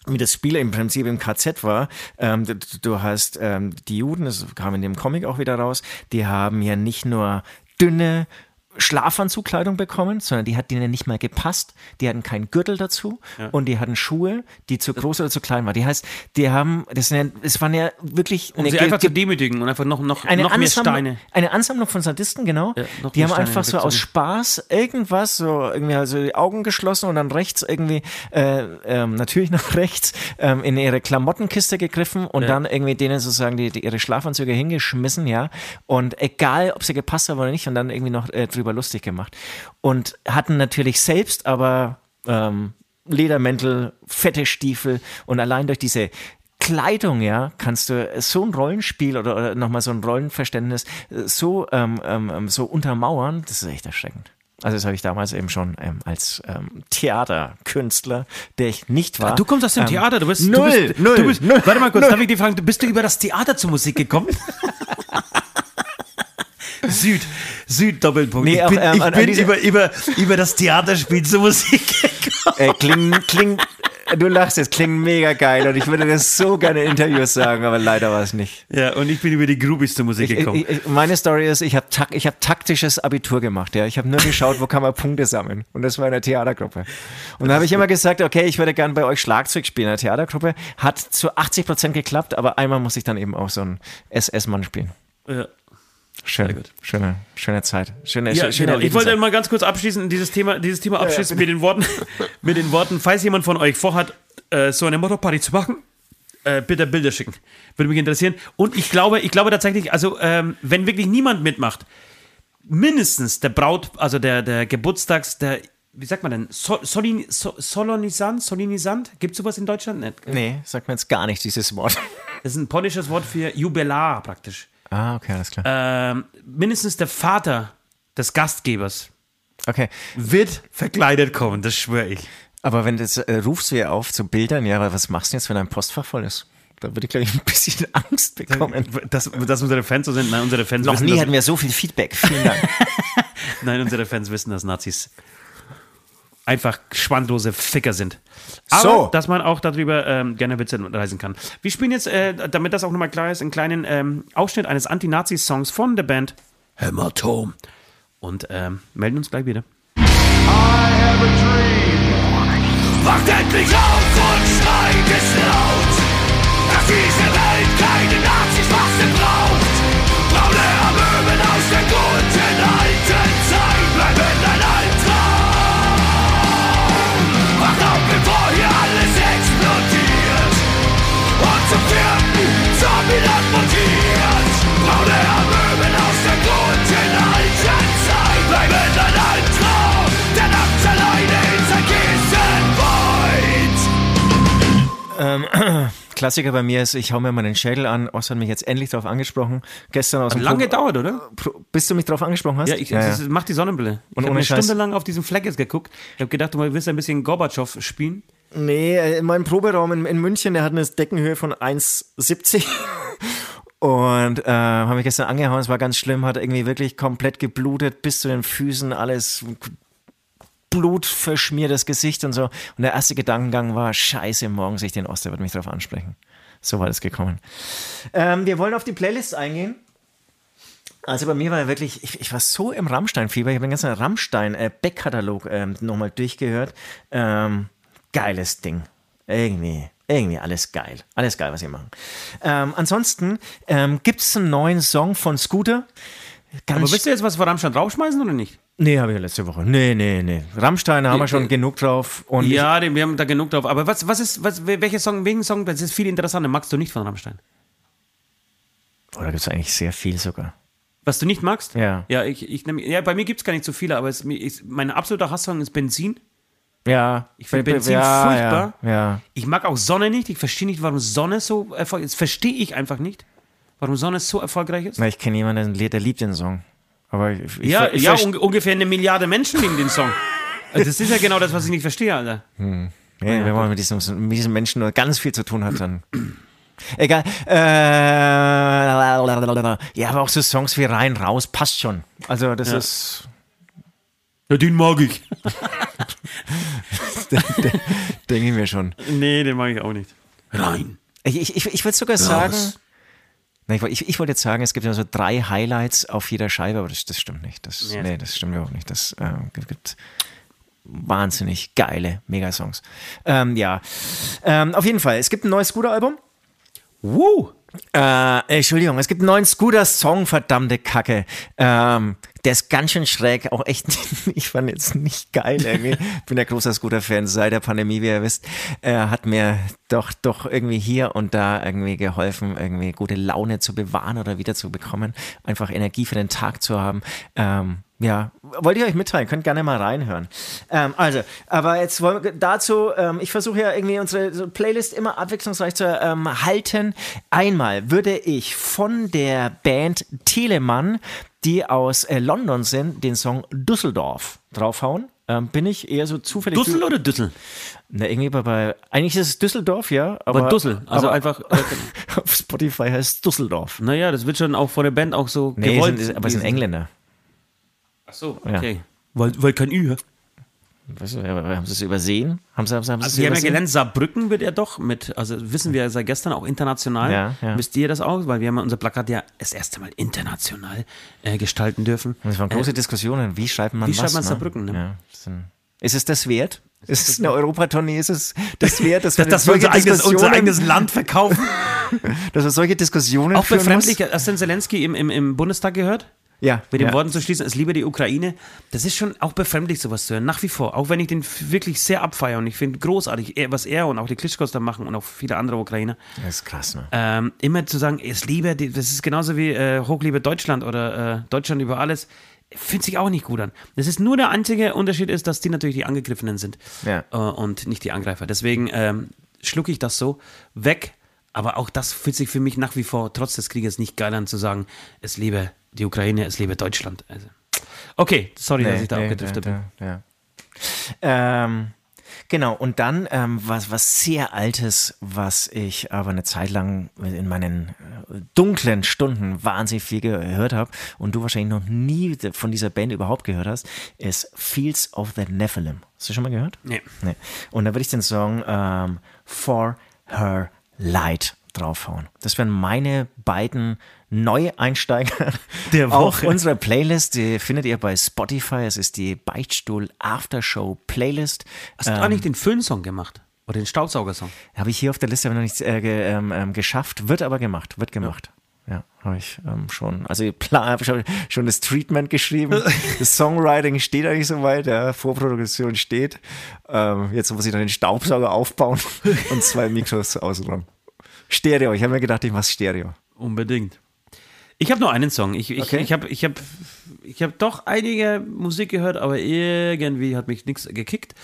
wie das Spiel im Prinzip im KZ war, ähm, du, du hast ähm, die Juden, das kam in dem Comic auch wieder raus, die haben ja nicht nur dünne Schlafanzugkleidung bekommen, sondern die hat denen nicht mal gepasst. Die hatten keinen Gürtel dazu und die hatten Schuhe, die zu groß oder zu klein waren. Die heißt, die haben, das, sind ja, das waren ja wirklich Um eine sie einfach zu demütigen und einfach noch, noch, eine noch mehr Ansammlung, Steine. Eine Ansammlung von Sadisten, genau. Ja, die haben Steine einfach so aus. Spaß irgendwas, so irgendwie also die Augen geschlossen und dann rechts irgendwie, äh, ähm, natürlich nach rechts, ähm, in ihre Klamottenkiste gegriffen und Ja. dann irgendwie denen sozusagen die, die, ihre Schlafanzüge hingeschmissen, ja. Und egal, ob sie gepasst haben oder nicht, und dann irgendwie noch äh, drüber lustig gemacht. Und hatten natürlich selbst aber ähm, Ledermäntel, fette Stiefel und allein durch diese Kleidung, ja, kannst du so ein Rollenspiel oder, oder nochmal so ein Rollenverständnis so, ähm, ähm, so untermauern, das ist echt erschreckend. Also das habe ich damals eben schon ähm, als ähm, Theaterkünstler, der ich nicht war. Du kommst aus dem ähm, Theater, du bist. null, du bist, null, du bist, null, Warte mal kurz, null. darf ich dich fragen, bist du über das Theater zur Musik gekommen? Süd, Süd, Doppelpunkt. Nee, ich bin, ähm, ich bin über, über, über das Theaterspiel zur Musik gekommen. Äh, klingt, klingt, du lachst jetzt, klingt mega geil und ich würde das so gerne in Interviews sagen, aber leider war es nicht. Ja, und ich bin über die Groupies zur Musik Ich, gekommen. ich, meine Story ist, ich habe tak, hab taktisches Abitur gemacht. Ja. Ich habe nur geschaut, wo kann man Punkte sammeln. Und das war in der Theatergruppe. Und da habe ich immer gesagt, okay, ich würde gern bei euch Schlagzeug spielen in der Theatergruppe. Hat zu 80 Prozent geklappt, aber einmal muss ich dann eben auch so einen SS-Mann spielen. ja. Schön, Sehr gut. schöne, schöne Zeit. Schöne, Ja, schöne genau. Ich wollte mal ganz kurz abschließen, dieses Thema, dieses Thema abschließen mit den Worten, mit den Worten, falls jemand von euch vorhat, äh, so eine Motto-Party zu machen, äh, bitte Bilder schicken. Würde mich interessieren. Und ich glaube, ich glaube tatsächlich, also ähm, wenn wirklich niemand mitmacht, mindestens der Braut, also der, der Geburtstags, der, wie sagt man denn, so, Solin, so, Solonisant, Solonisant, gibt es sowas in Deutschland? Nicht. Nee, sagt mir jetzt gar nicht dieses Wort. Das ist ein polnisches Wort für Jubilar praktisch. Ah, okay, alles klar. Ähm, mindestens der Vater des Gastgebers Okay, wird verkleidet kommen, das schwöre ich. aber wenn das äh, rufst du ja auf zu Bildern, ja, aber was machst du jetzt, wenn dein Postfach voll ist? Da würde ich, glaube ich, ein bisschen Angst bekommen. Dass, dass unsere Fans so sind, nein, unsere Fans Noch wissen, nie hatten wir so viel Feedback. Vielen Dank. nein, unsere Fans wissen, dass Nazis einfach schwandlose Ficker sind. Aber So. dass man auch darüber ähm, gerne Witze reisen kann. Wir spielen jetzt, äh, damit das auch nochmal klar ist, einen kleinen ähm, Ausschnitt eines Anti-Nazi-Songs von der Band Hämatom. Und ähm, melden uns gleich wieder. Wacht endlich auf und schreit es laut, dass diese Klassiker bei mir ist, ich hau mir mal den Schädel an. Ost hat mich jetzt endlich darauf angesprochen. Gestern aus dem Lange Pro- dauert, oder? Pro- Bis du mich darauf angesprochen hast? Ja, ich, Das, mach die Sonnenbrille. Ich Und habe ohne eine Scheiß- Stunde lang auf diesem Fleck jetzt geguckt. Ich habe gedacht, du willst ein bisschen Gorbatschow spielen. Nee, äh, in meinem Proberaum in, in München, der hat eine Deckenhöhe von 1,70. Und äh, habe mich gestern angehauen, es war ganz schlimm, hat irgendwie wirklich komplett geblutet, bis zu den Füßen, alles blutverschmiertes Gesicht und so. Und der erste Gedankengang war, scheiße, morgen sehe ich den Ost, der wird mich darauf ansprechen. So war das gekommen. Ähm, wir wollen auf die Playlist eingehen. Also bei mir war wirklich, ich, ich war so im Rammstein-Fieber, ich habe den ganzen Rammstein-Backkatalog ähm, nochmal durchgehört. Ähm, geiles Ding. Irgendwie, irgendwie alles geil. Alles geil, was sie machen. Ähm, ansonsten ähm, gibt es einen neuen Song von Scooter. Ganz Aber willst du jetzt was von Rammstein rausschmeißen oder nicht? nee, habe ich ja letzte Woche. Nee, nee, nee. Rammstein haben wir schon äh, genug drauf. Und ich, Ja, wir haben da genug drauf. Aber was, was ist, was, welcher Song, welchen Song, das ist viel interessanter, magst du nicht von Rammstein? oh, da gibt es eigentlich sehr viel sogar. Was du nicht magst? Ja. Ja, ich, ich, nehm- ja bei mir gibt es gar nicht so viele, aber es, ist, mein absoluter Hasssong ist Benzin. Ja, Ich find Be- be- Benzin ja, furchtbar. Ja, ja. Ich mag auch Sonne nicht. Ich verstehe nicht, warum Sonne so erfolgreich ist. Verstehe ich einfach nicht, warum Sonne so erfolgreich ist. Na, ich kenne jemanden, der, liebt den Song. Aber ich, ich, ja, ja un ungefähr eine Milliarde Menschen lieben den Song. Also Das ist ja genau das, was ich nicht verstehe, Alter. Ja, wenn man mit diesem, mit diesem Menschen nur ganz viel zu tun hat, dann. Egal. Äh, ja, aber auch so Songs wie Rein, Raus passt schon. Also, das ist. Ja, den mag ich. Denke ich mir schon. Nee, den mag ich auch nicht. Rein. Ich, ich, ich, ich würde sogar sagen. Nein, ich, wollte- ich, wollte jetzt sagen, es gibt ja so drei Highlights auf jeder Scheibe, aber das, das stimmt nicht. Das, Ja. Nee, das stimmt überhaupt nicht. Das äh, gibt, gibt wahnsinnig geile Megasongs. Ähm, ja. Ähm, auf jeden Fall, es gibt ein neues Scooter-Album. Woo. Äh, Entschuldigung, es gibt einen neuen Scooter-Song, verdammte Kacke. Ähm, der ist ganz schön schräg, auch echt, ich fand jetzt nicht geil irgendwie. Bin der großer Scooter-Fan seit der Pandemie, wie ihr wisst. Er hat mir doch, doch irgendwie hier und da irgendwie geholfen, irgendwie gute Laune zu bewahren oder wieder zu bekommen. Einfach Energie für den Tag zu haben. Ähm, ja, wollte ich euch mitteilen, könnt gerne mal reinhören. Ähm, also, aber jetzt wollen wir dazu, ähm, ich versuche ja irgendwie unsere Playlist immer abwechslungsreich zu ähm, halten. Einmal würde ich von der Band Telemann, die aus äh, London sind, den Song Düsseldorf draufhauen. Ähm, bin ich eher so zufällig. Dussel oder Düssel? Na, irgendwie bei, bei, eigentlich ist es Düsseldorf, ja. Aber, Aber Dussel. Also aber einfach. Äh, auf Spotify heißt es Düsseldorf. naja, das wird schon auch von der Band auch so Nee, gewollt. sind, aber es sind Engländer. Ach so, Ja. okay. Weil, weil kein Ü. Weißt du, haben sie es übersehen? Haben sie, haben sie, haben sie es Also, wir haben ja gelernt, Saarbrücken wird er doch mit, also wissen wir seit gestern auch international. Ja, ja. Wisst ihr das auch? Weil wir haben unser Plakat ja das erste Mal international äh, gestalten dürfen. Das waren große Diskussionen. Wie schreibt man wie was? schreibt man ne? Saarbrücken, ne? Ja, ist es das wert? Ist es eine Europatournee? Ist es das wert, dass, wir dass wir unser eigenes, unser eigenes Land verkaufen. dass wir solche Diskussionen auch befremdlich, hast du den Zelensky im, im, im Bundestag gehört? Ja, Mit den ja. Worten zu schließen, es liebe die Ukraine. Das ist schon auch befremdlich, sowas zu hören. Nach wie vor. Auch wenn ich den wirklich sehr abfeiere und ich finde großartig, was er und auch die Klitschkos da machen und auch viele andere Ukrainer. Das ist krass, ne? ähm, immer zu sagen, es liebe, die- das ist genauso wie äh, Hochliebe Deutschland oder äh, Deutschland über alles, fühlt sich auch nicht gut an. Das ist nur der einzige Unterschied ist, dass die natürlich die Angegriffenen sind Ja. äh, und nicht die Angreifer. Deswegen ähm, schlucke ich das so weg. Aber auch das fühlt sich für mich nach wie vor trotz des Krieges nicht geil an zu sagen, es liebe die Ukraine, es liebe Deutschland. Also, okay, sorry, dass ich da abgedriftet bin. ja, ja. Ähm, Genau, und dann ähm, was, was sehr Altes, was ich aber eine Zeit lang in meinen äh, dunklen Stunden wahnsinnig viel gehört habe und du wahrscheinlich noch nie von dieser Band überhaupt gehört hast, ist Fields of the Nephilim. Hast du schon mal gehört? Nee. Nee. Und da würde ich den Song ähm, For Her Light draufhauen. Das wären meine beiden Neueinsteiger Der auf Woche. unserer Playlist. Die findet ihr bei Spotify. Es ist die Beichtstuhl Aftershow Playlist. Hast du eigentlich den Föhnsong gemacht? Oder den Staubsaugersong? Habe ich hier auf der Liste noch nicht äh, ge, ähm, ähm, geschafft. Wird aber gemacht. Wird gemacht. Ja, habe ich ähm, schon. Also ich habe schon, schon das Treatment geschrieben. das Songwriting steht eigentlich soweit. Ja, Vorproduktion steht. Ähm, jetzt muss ich dann den Staubsauger aufbauen und zwei Mikros ausräumen. Stereo. Ich habe mir gedacht, ich mache Stereo. Unbedingt. Ich habe nur einen Song. Ich, ich, Okay. ich habe ich hab, ich hab doch einige Musik gehört, aber irgendwie hat mich nichts gekickt.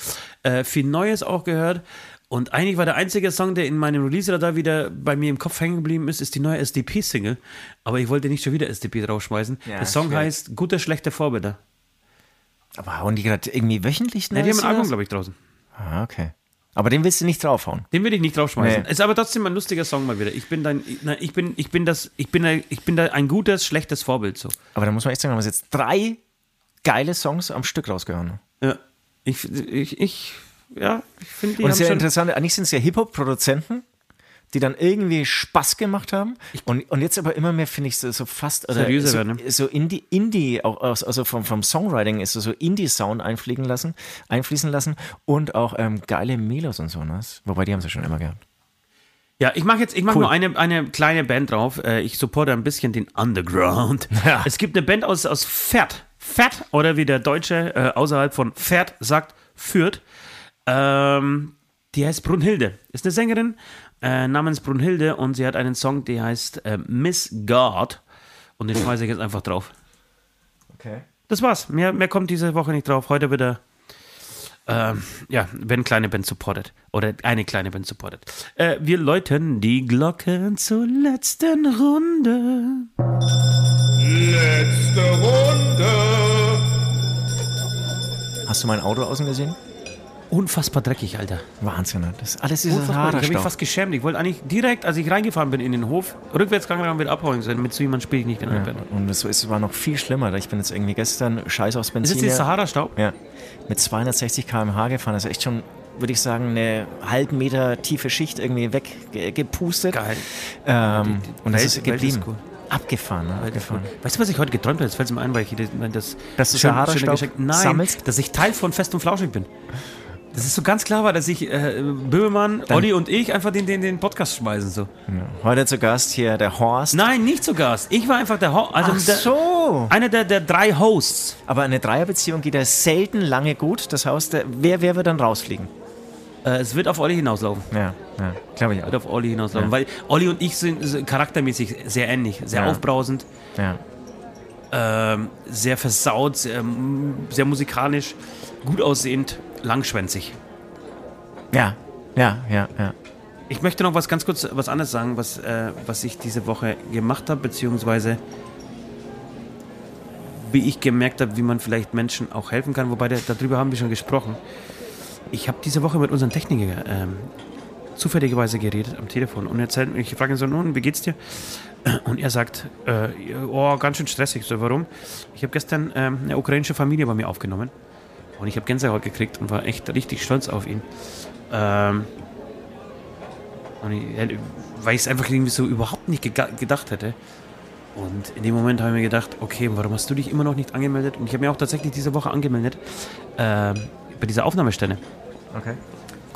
Äh, viel Neues auch gehört. Und eigentlich war der einzige Song, der in meinem Release-Radar wieder bei mir im Kopf hängen geblieben ist, ist die neue SDP-Single. Aber ich wollte nicht schon wieder SDP draufschmeißen. Ja, der Song schwierig. heißt Gute, schlechte Vorbilder. Aber hauen die gerade irgendwie wöchentlich Ja, die haben ein Album, glaube ich, draußen. Ah, okay. Aber den willst du nicht draufhauen. Den will ich nicht draufschmeißen. Nee. Ist aber trotzdem ein lustiger Song mal wieder. Ich bin dein, ich bin, ich bin das, ich bin, ich bin da ein gutes, schlechtes Vorbild so. Aber da muss man echt sagen, wir haben jetzt drei geile Songs am Stück rausgehauen. Ja. Ich, ich, ich ja, ich finde die Und schon, interessant, eigentlich sind es ja Hip-Hop-Produzenten, die dann irgendwie Spaß gemacht haben. Und, und jetzt aber immer mehr, finde ich, so, so fast oder Seriöser so, ne? so Indie, Indie auch also vom, vom Songwriting ist so, so Indie-Sound einfliegen lassen, einfließen lassen und auch ähm, geile Melos und so, ne? Wobei die haben sie schon immer gehabt. Ja, ich mache jetzt, ich mache Cool. nur eine, eine kleine Band drauf. Äh, Ich supporte ein bisschen den Underground. Ja. Es gibt eine Band aus, aus Fett. Fett, oder wie der Deutsche äh, außerhalb von Fett sagt, Fürth. Ähm, die heißt Brunhilde. Ist eine Sängerin äh, namens Brunhilde und sie hat einen Song, der heißt äh, Miss God. Und den schmeiße ich jetzt einfach drauf. Okay. Das war's. Mehr, mehr kommt diese Woche nicht drauf. Heute wieder, ähm, ja, werden kleine Band supported. Oder eine kleine Band supported. Äh, wir läuten die Glocken zur letzten Runde. Letzte Runde. Hast du mein Auto außen gesehen? Unfassbar dreckig, Alter. Wahnsinn, ne? das ist alles dieser Unfassbar. Ich habe mich fast geschämt. Ich wollte eigentlich direkt, als ich reingefahren bin in den Hof, rückwärts gegangen und wieder abhauen sein. Mit so jemandem spiele ich nicht in Ja, Band. und es, es war noch viel schlimmer. Ich bin jetzt irgendwie gestern scheiß aufs Ist Benzin. das die Sahara-Staub? Ja, mit 260 km/h gefahren. Das ist echt schon, würde ich sagen, eine halben Meter tiefe Schicht irgendwie weggepustet. Geil. Ähm, und das Welt- ist geblieben. ist cool. Abgefahren, ne? Abgefahren. Weißt du, was ich heute geträumt habe? Jetzt fällt es mir ein, weil ich das, das Dass du schön- schöne Geschenk- Nein, sammelst? dass ich Teil von Fest und Flauschig bin. Das ist so ganz klar war, dass ich äh, Böhmermann, Olli und ich einfach den, den, den Podcast schmeißen. So. Heute zu Gast hier der Horst. Nein, nicht zu Gast. Ich war einfach der Ho also Ach der, so. einer der, der drei Hosts. Aber eine Dreierbeziehung geht ja selten lange gut. Das heißt, der- wer, wer wird dann rausfliegen? Äh, es wird auf Olli hinauslaufen. Ja, ja glaube ich Wird auch. auf Olli hinauslaufen. Ja. Weil Olli und ich sind charaktermäßig sehr ähnlich. Sehr Ja. aufbrausend, Ja. ähm, sehr versaut, sehr, sehr musikalisch, gut aussehend, langschwänzig. ja, ja, ja, ja. Ich möchte noch was ganz kurz was anderes sagen, was, äh, was ich diese Woche gemacht habe, beziehungsweise wie ich gemerkt habe, wie man vielleicht Menschen auch helfen kann. Wobei, der, darüber haben wir schon gesprochen. Ich habe diese Woche mit unserem Techniker ähm, zufälligerweise geredet am Telefon und erzählt, ich frage ihn so, nun, wie geht's dir? Und er sagt, äh, oh, ganz schön stressig. So, warum? Ich habe gestern ähm, eine ukrainische Familie bei mir aufgenommen und ich habe Gänsehaut gekriegt und war echt richtig stolz auf ihn. Ähm, ich, hätte- weil ich es einfach irgendwie so überhaupt nicht gedacht hätte. Und in dem Moment habe ich mir gedacht, okay, warum hast du dich immer noch nicht angemeldet? Und ich habe mir auch tatsächlich diese Woche angemeldet ähm, bei dieser Aufnahmestelle. Okay.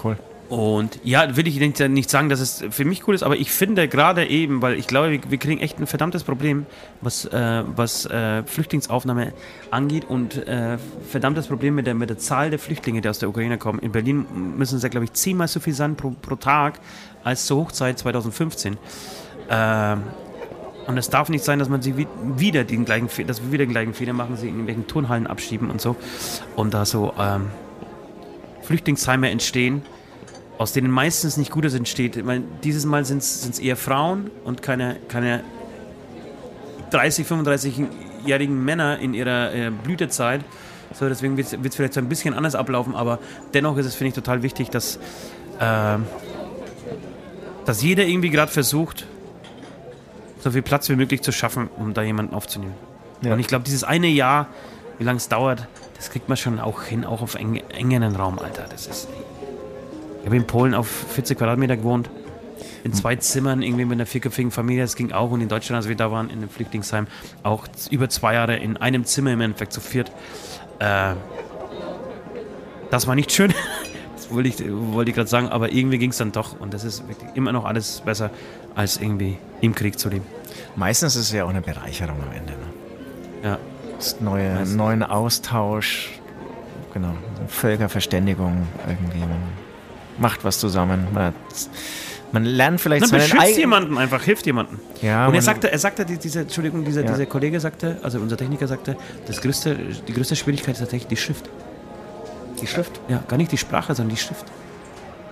Cool. Und ja, will ich nicht, sagen, dass es für mich cool ist, aber ich finde gerade eben, weil ich glaube, wir, kriegen echt ein verdammtes Problem, was, äh, was äh, Flüchtlingsaufnahme angeht und äh, verdammtes Problem mit der, mit der Zahl der Flüchtlinge, die aus der Ukraine kommen. In Berlin müssen es ja, glaube ich, zehnmal so viel sein pro, pro Tag als zur Hochzeit 2015. Ähm, und es darf nicht sein, dass man sie wi- wieder den gleichen, dass wir wieder den gleichen Fehler machen, sie in irgendwelchen Turnhallen abschieben und so. Und da so ähm, Flüchtlingsheime entstehen, aus denen meistens nicht Gutes entsteht. Ich meine, dieses Mal sind es eher Frauen und keine, keine 30, 35-jährigen Männer in ihrer äh, Blütezeit, So, deswegen wird es vielleicht so ein bisschen anders ablaufen, aber dennoch ist es, finde ich, total wichtig, dass, äh, dass jeder irgendwie gerade versucht, so viel Platz wie möglich zu schaffen, um da jemanden aufzunehmen. Ja. Und ich glaube, dieses eine Jahr, wie lange es dauert, das kriegt man schon auch hin, auch auf eng, engeren Raum, Alter. Das ist. Ich habe in Polen auf 40 Quadratmeter gewohnt, in zwei Zimmern, irgendwie mit einer vierköpfigen Familie, das ging auch. Und in Deutschland, als wir da waren, in einem Flüchtlingsheim, auch über zwei Jahre in einem Zimmer im Endeffekt zu viert. Äh, das war nicht schön. Das wollte ich, wollte ich gerade sagen, aber irgendwie ging es dann doch. Und das ist wirklich immer noch alles besser, als irgendwie im Krieg zu leben. Meistens ist es ja auch eine Bereicherung am Ende. Ne? Ja. Das neue, Meistens. neuen Austausch, genau, Völkerverständigung irgendwie. Macht was zusammen. Man, man lernt vielleicht Man seinen beschützt eigenen- jemanden einfach, hilft jemanden. Ja, und er sagte, er sagte, die- dieser, Entschuldigung, dieser, Ja. dieser Kollege sagte, also unser Techniker sagte, das größte, die größte Schwierigkeit ist tatsächlich die Schrift. die Schrift. Ja, gar nicht die Sprache, sondern die Schrift.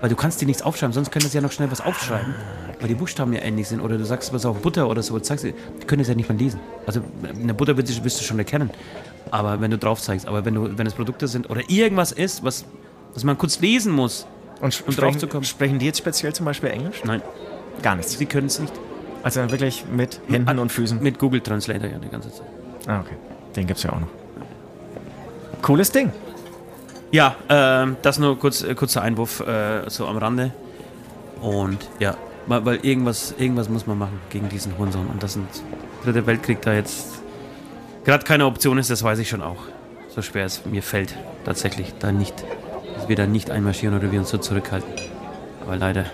Weil du kannst dir nichts aufschreiben, sonst können sie ja noch schnell was aufschreiben, weil die Buchstaben ja ähnlich sind. Oder du sagst was auf Butter oder so, und sagst, die können es ja nicht mal lesen. Also in der Butter wirst du, wirst du schon erkennen, aber wenn du drauf zeigst. Aber wenn, du, wenn es Produkte sind oder irgendwas ist, was, was man kurz lesen muss, Und, Um sprechen, draufzukommen. sprechen die jetzt speziell zum Beispiel Englisch? nein, Gar nichts. sie können es nicht. Also wirklich mit Händen und Füßen. Mit Google Translator ja die ganze Zeit. Ah, okay. Den gibt's ja auch noch. Cooles Ding. Ja, ähm, das nur kurz, äh, kurzer Einwurf äh, so am Rande. Und ja, weil, irgendwas, irgendwas muss man machen gegen diesen Hurensohn. Und das sind Dritte Weltkrieg da jetzt gerade keine Option ist, das weiß ich schon auch. So schwer es mir fällt, tatsächlich da nicht, dass wir da nicht einmarschieren oder wir uns so zurückhalten. Aber leider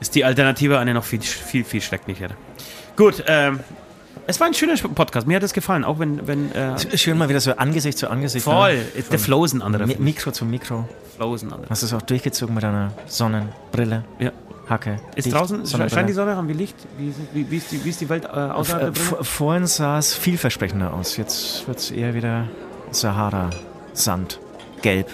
ist die Alternative eine noch viel, viel, viel schrecklichere. Gut, ähm, es war ein schöner Podcast. Mir hat es gefallen, auch wenn, wenn äh, Schön mal wieder so Angesicht zu Angesicht. voll, ne? der Flow ist ein anderer. Mi. Mikro zu Mikro. Flow ist ein anderer. Hast du es auch durchgezogen mit deiner Sonnenbrille? Ja. Hacke. Ist Licht, draußen, scheint die Sonne, haben wir Licht? Wie, wie, wie, ist, die, wie ist die Welt äh, außerhalb der Äh, Vorhin sah es vielversprechender aus. Jetzt wird es eher wieder Sahara-Sand. Gelb.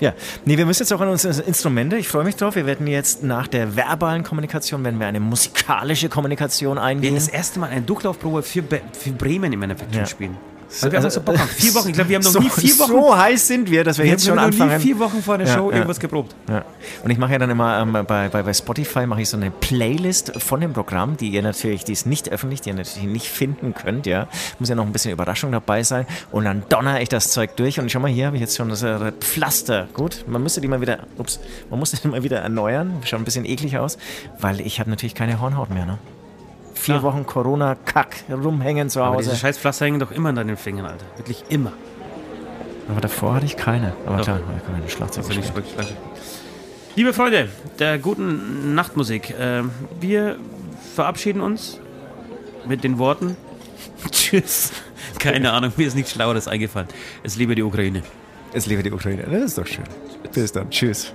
Ja, nee, wir müssen jetzt auch an unsere Instrumente. Ich freue mich drauf. Wir werden jetzt nach der verbalen Kommunikation, wenn wir eine musikalische Kommunikation Wir eingehen. das erste Mal eine Durchlaufprobe für, Be für Bremen im Endeffekt Ja. spielen. Weil wir einfach so Bock haben. Vier Wochen, ich glaube, wir haben noch so, nie vier Wochen, So heiß sind wir, dass wir, wir jetzt haben schon noch nie anfangen. vier Wochen vor der Show ja. irgendwas geprobt. Ja. Und ich mache ja dann immer ähm, bei, bei, bei Spotify mache ich so eine Playlist von dem Programm, die ihr natürlich, die ist nicht öffentlich, die ihr natürlich nicht finden könnt, ja. Muss ja noch ein bisschen Überraschung dabei sein. Und dann donner ich das Zeug durch und schau mal, hier habe ich jetzt schon das äh, Pflaster. Gut, man müsste die mal wieder, ups, man musste die mal wieder erneuern. Schaut ein bisschen eklig aus, weil ich habe natürlich keine Hornhaut mehr, ne? Vier Klar. Wochen Corona-Kack rumhängen zu Aber Hause. diese scheiß Pflaster hängen doch immer an deinen Fingern, Alter. Wirklich immer. Aber davor hatte ich keine. Aber Doch. klar, ich kann eine Schlagzeug Also nicht. Liebe Freunde der guten Nachtmusik, äh, wir verabschieden uns mit den Worten Tschüss. Keine Ahnung, mir ist nichts Schlaueres eingefallen. Es liebe die Ukraine. Es liebe die Ukraine. Das ist doch schön. Bis dann. Tschüss.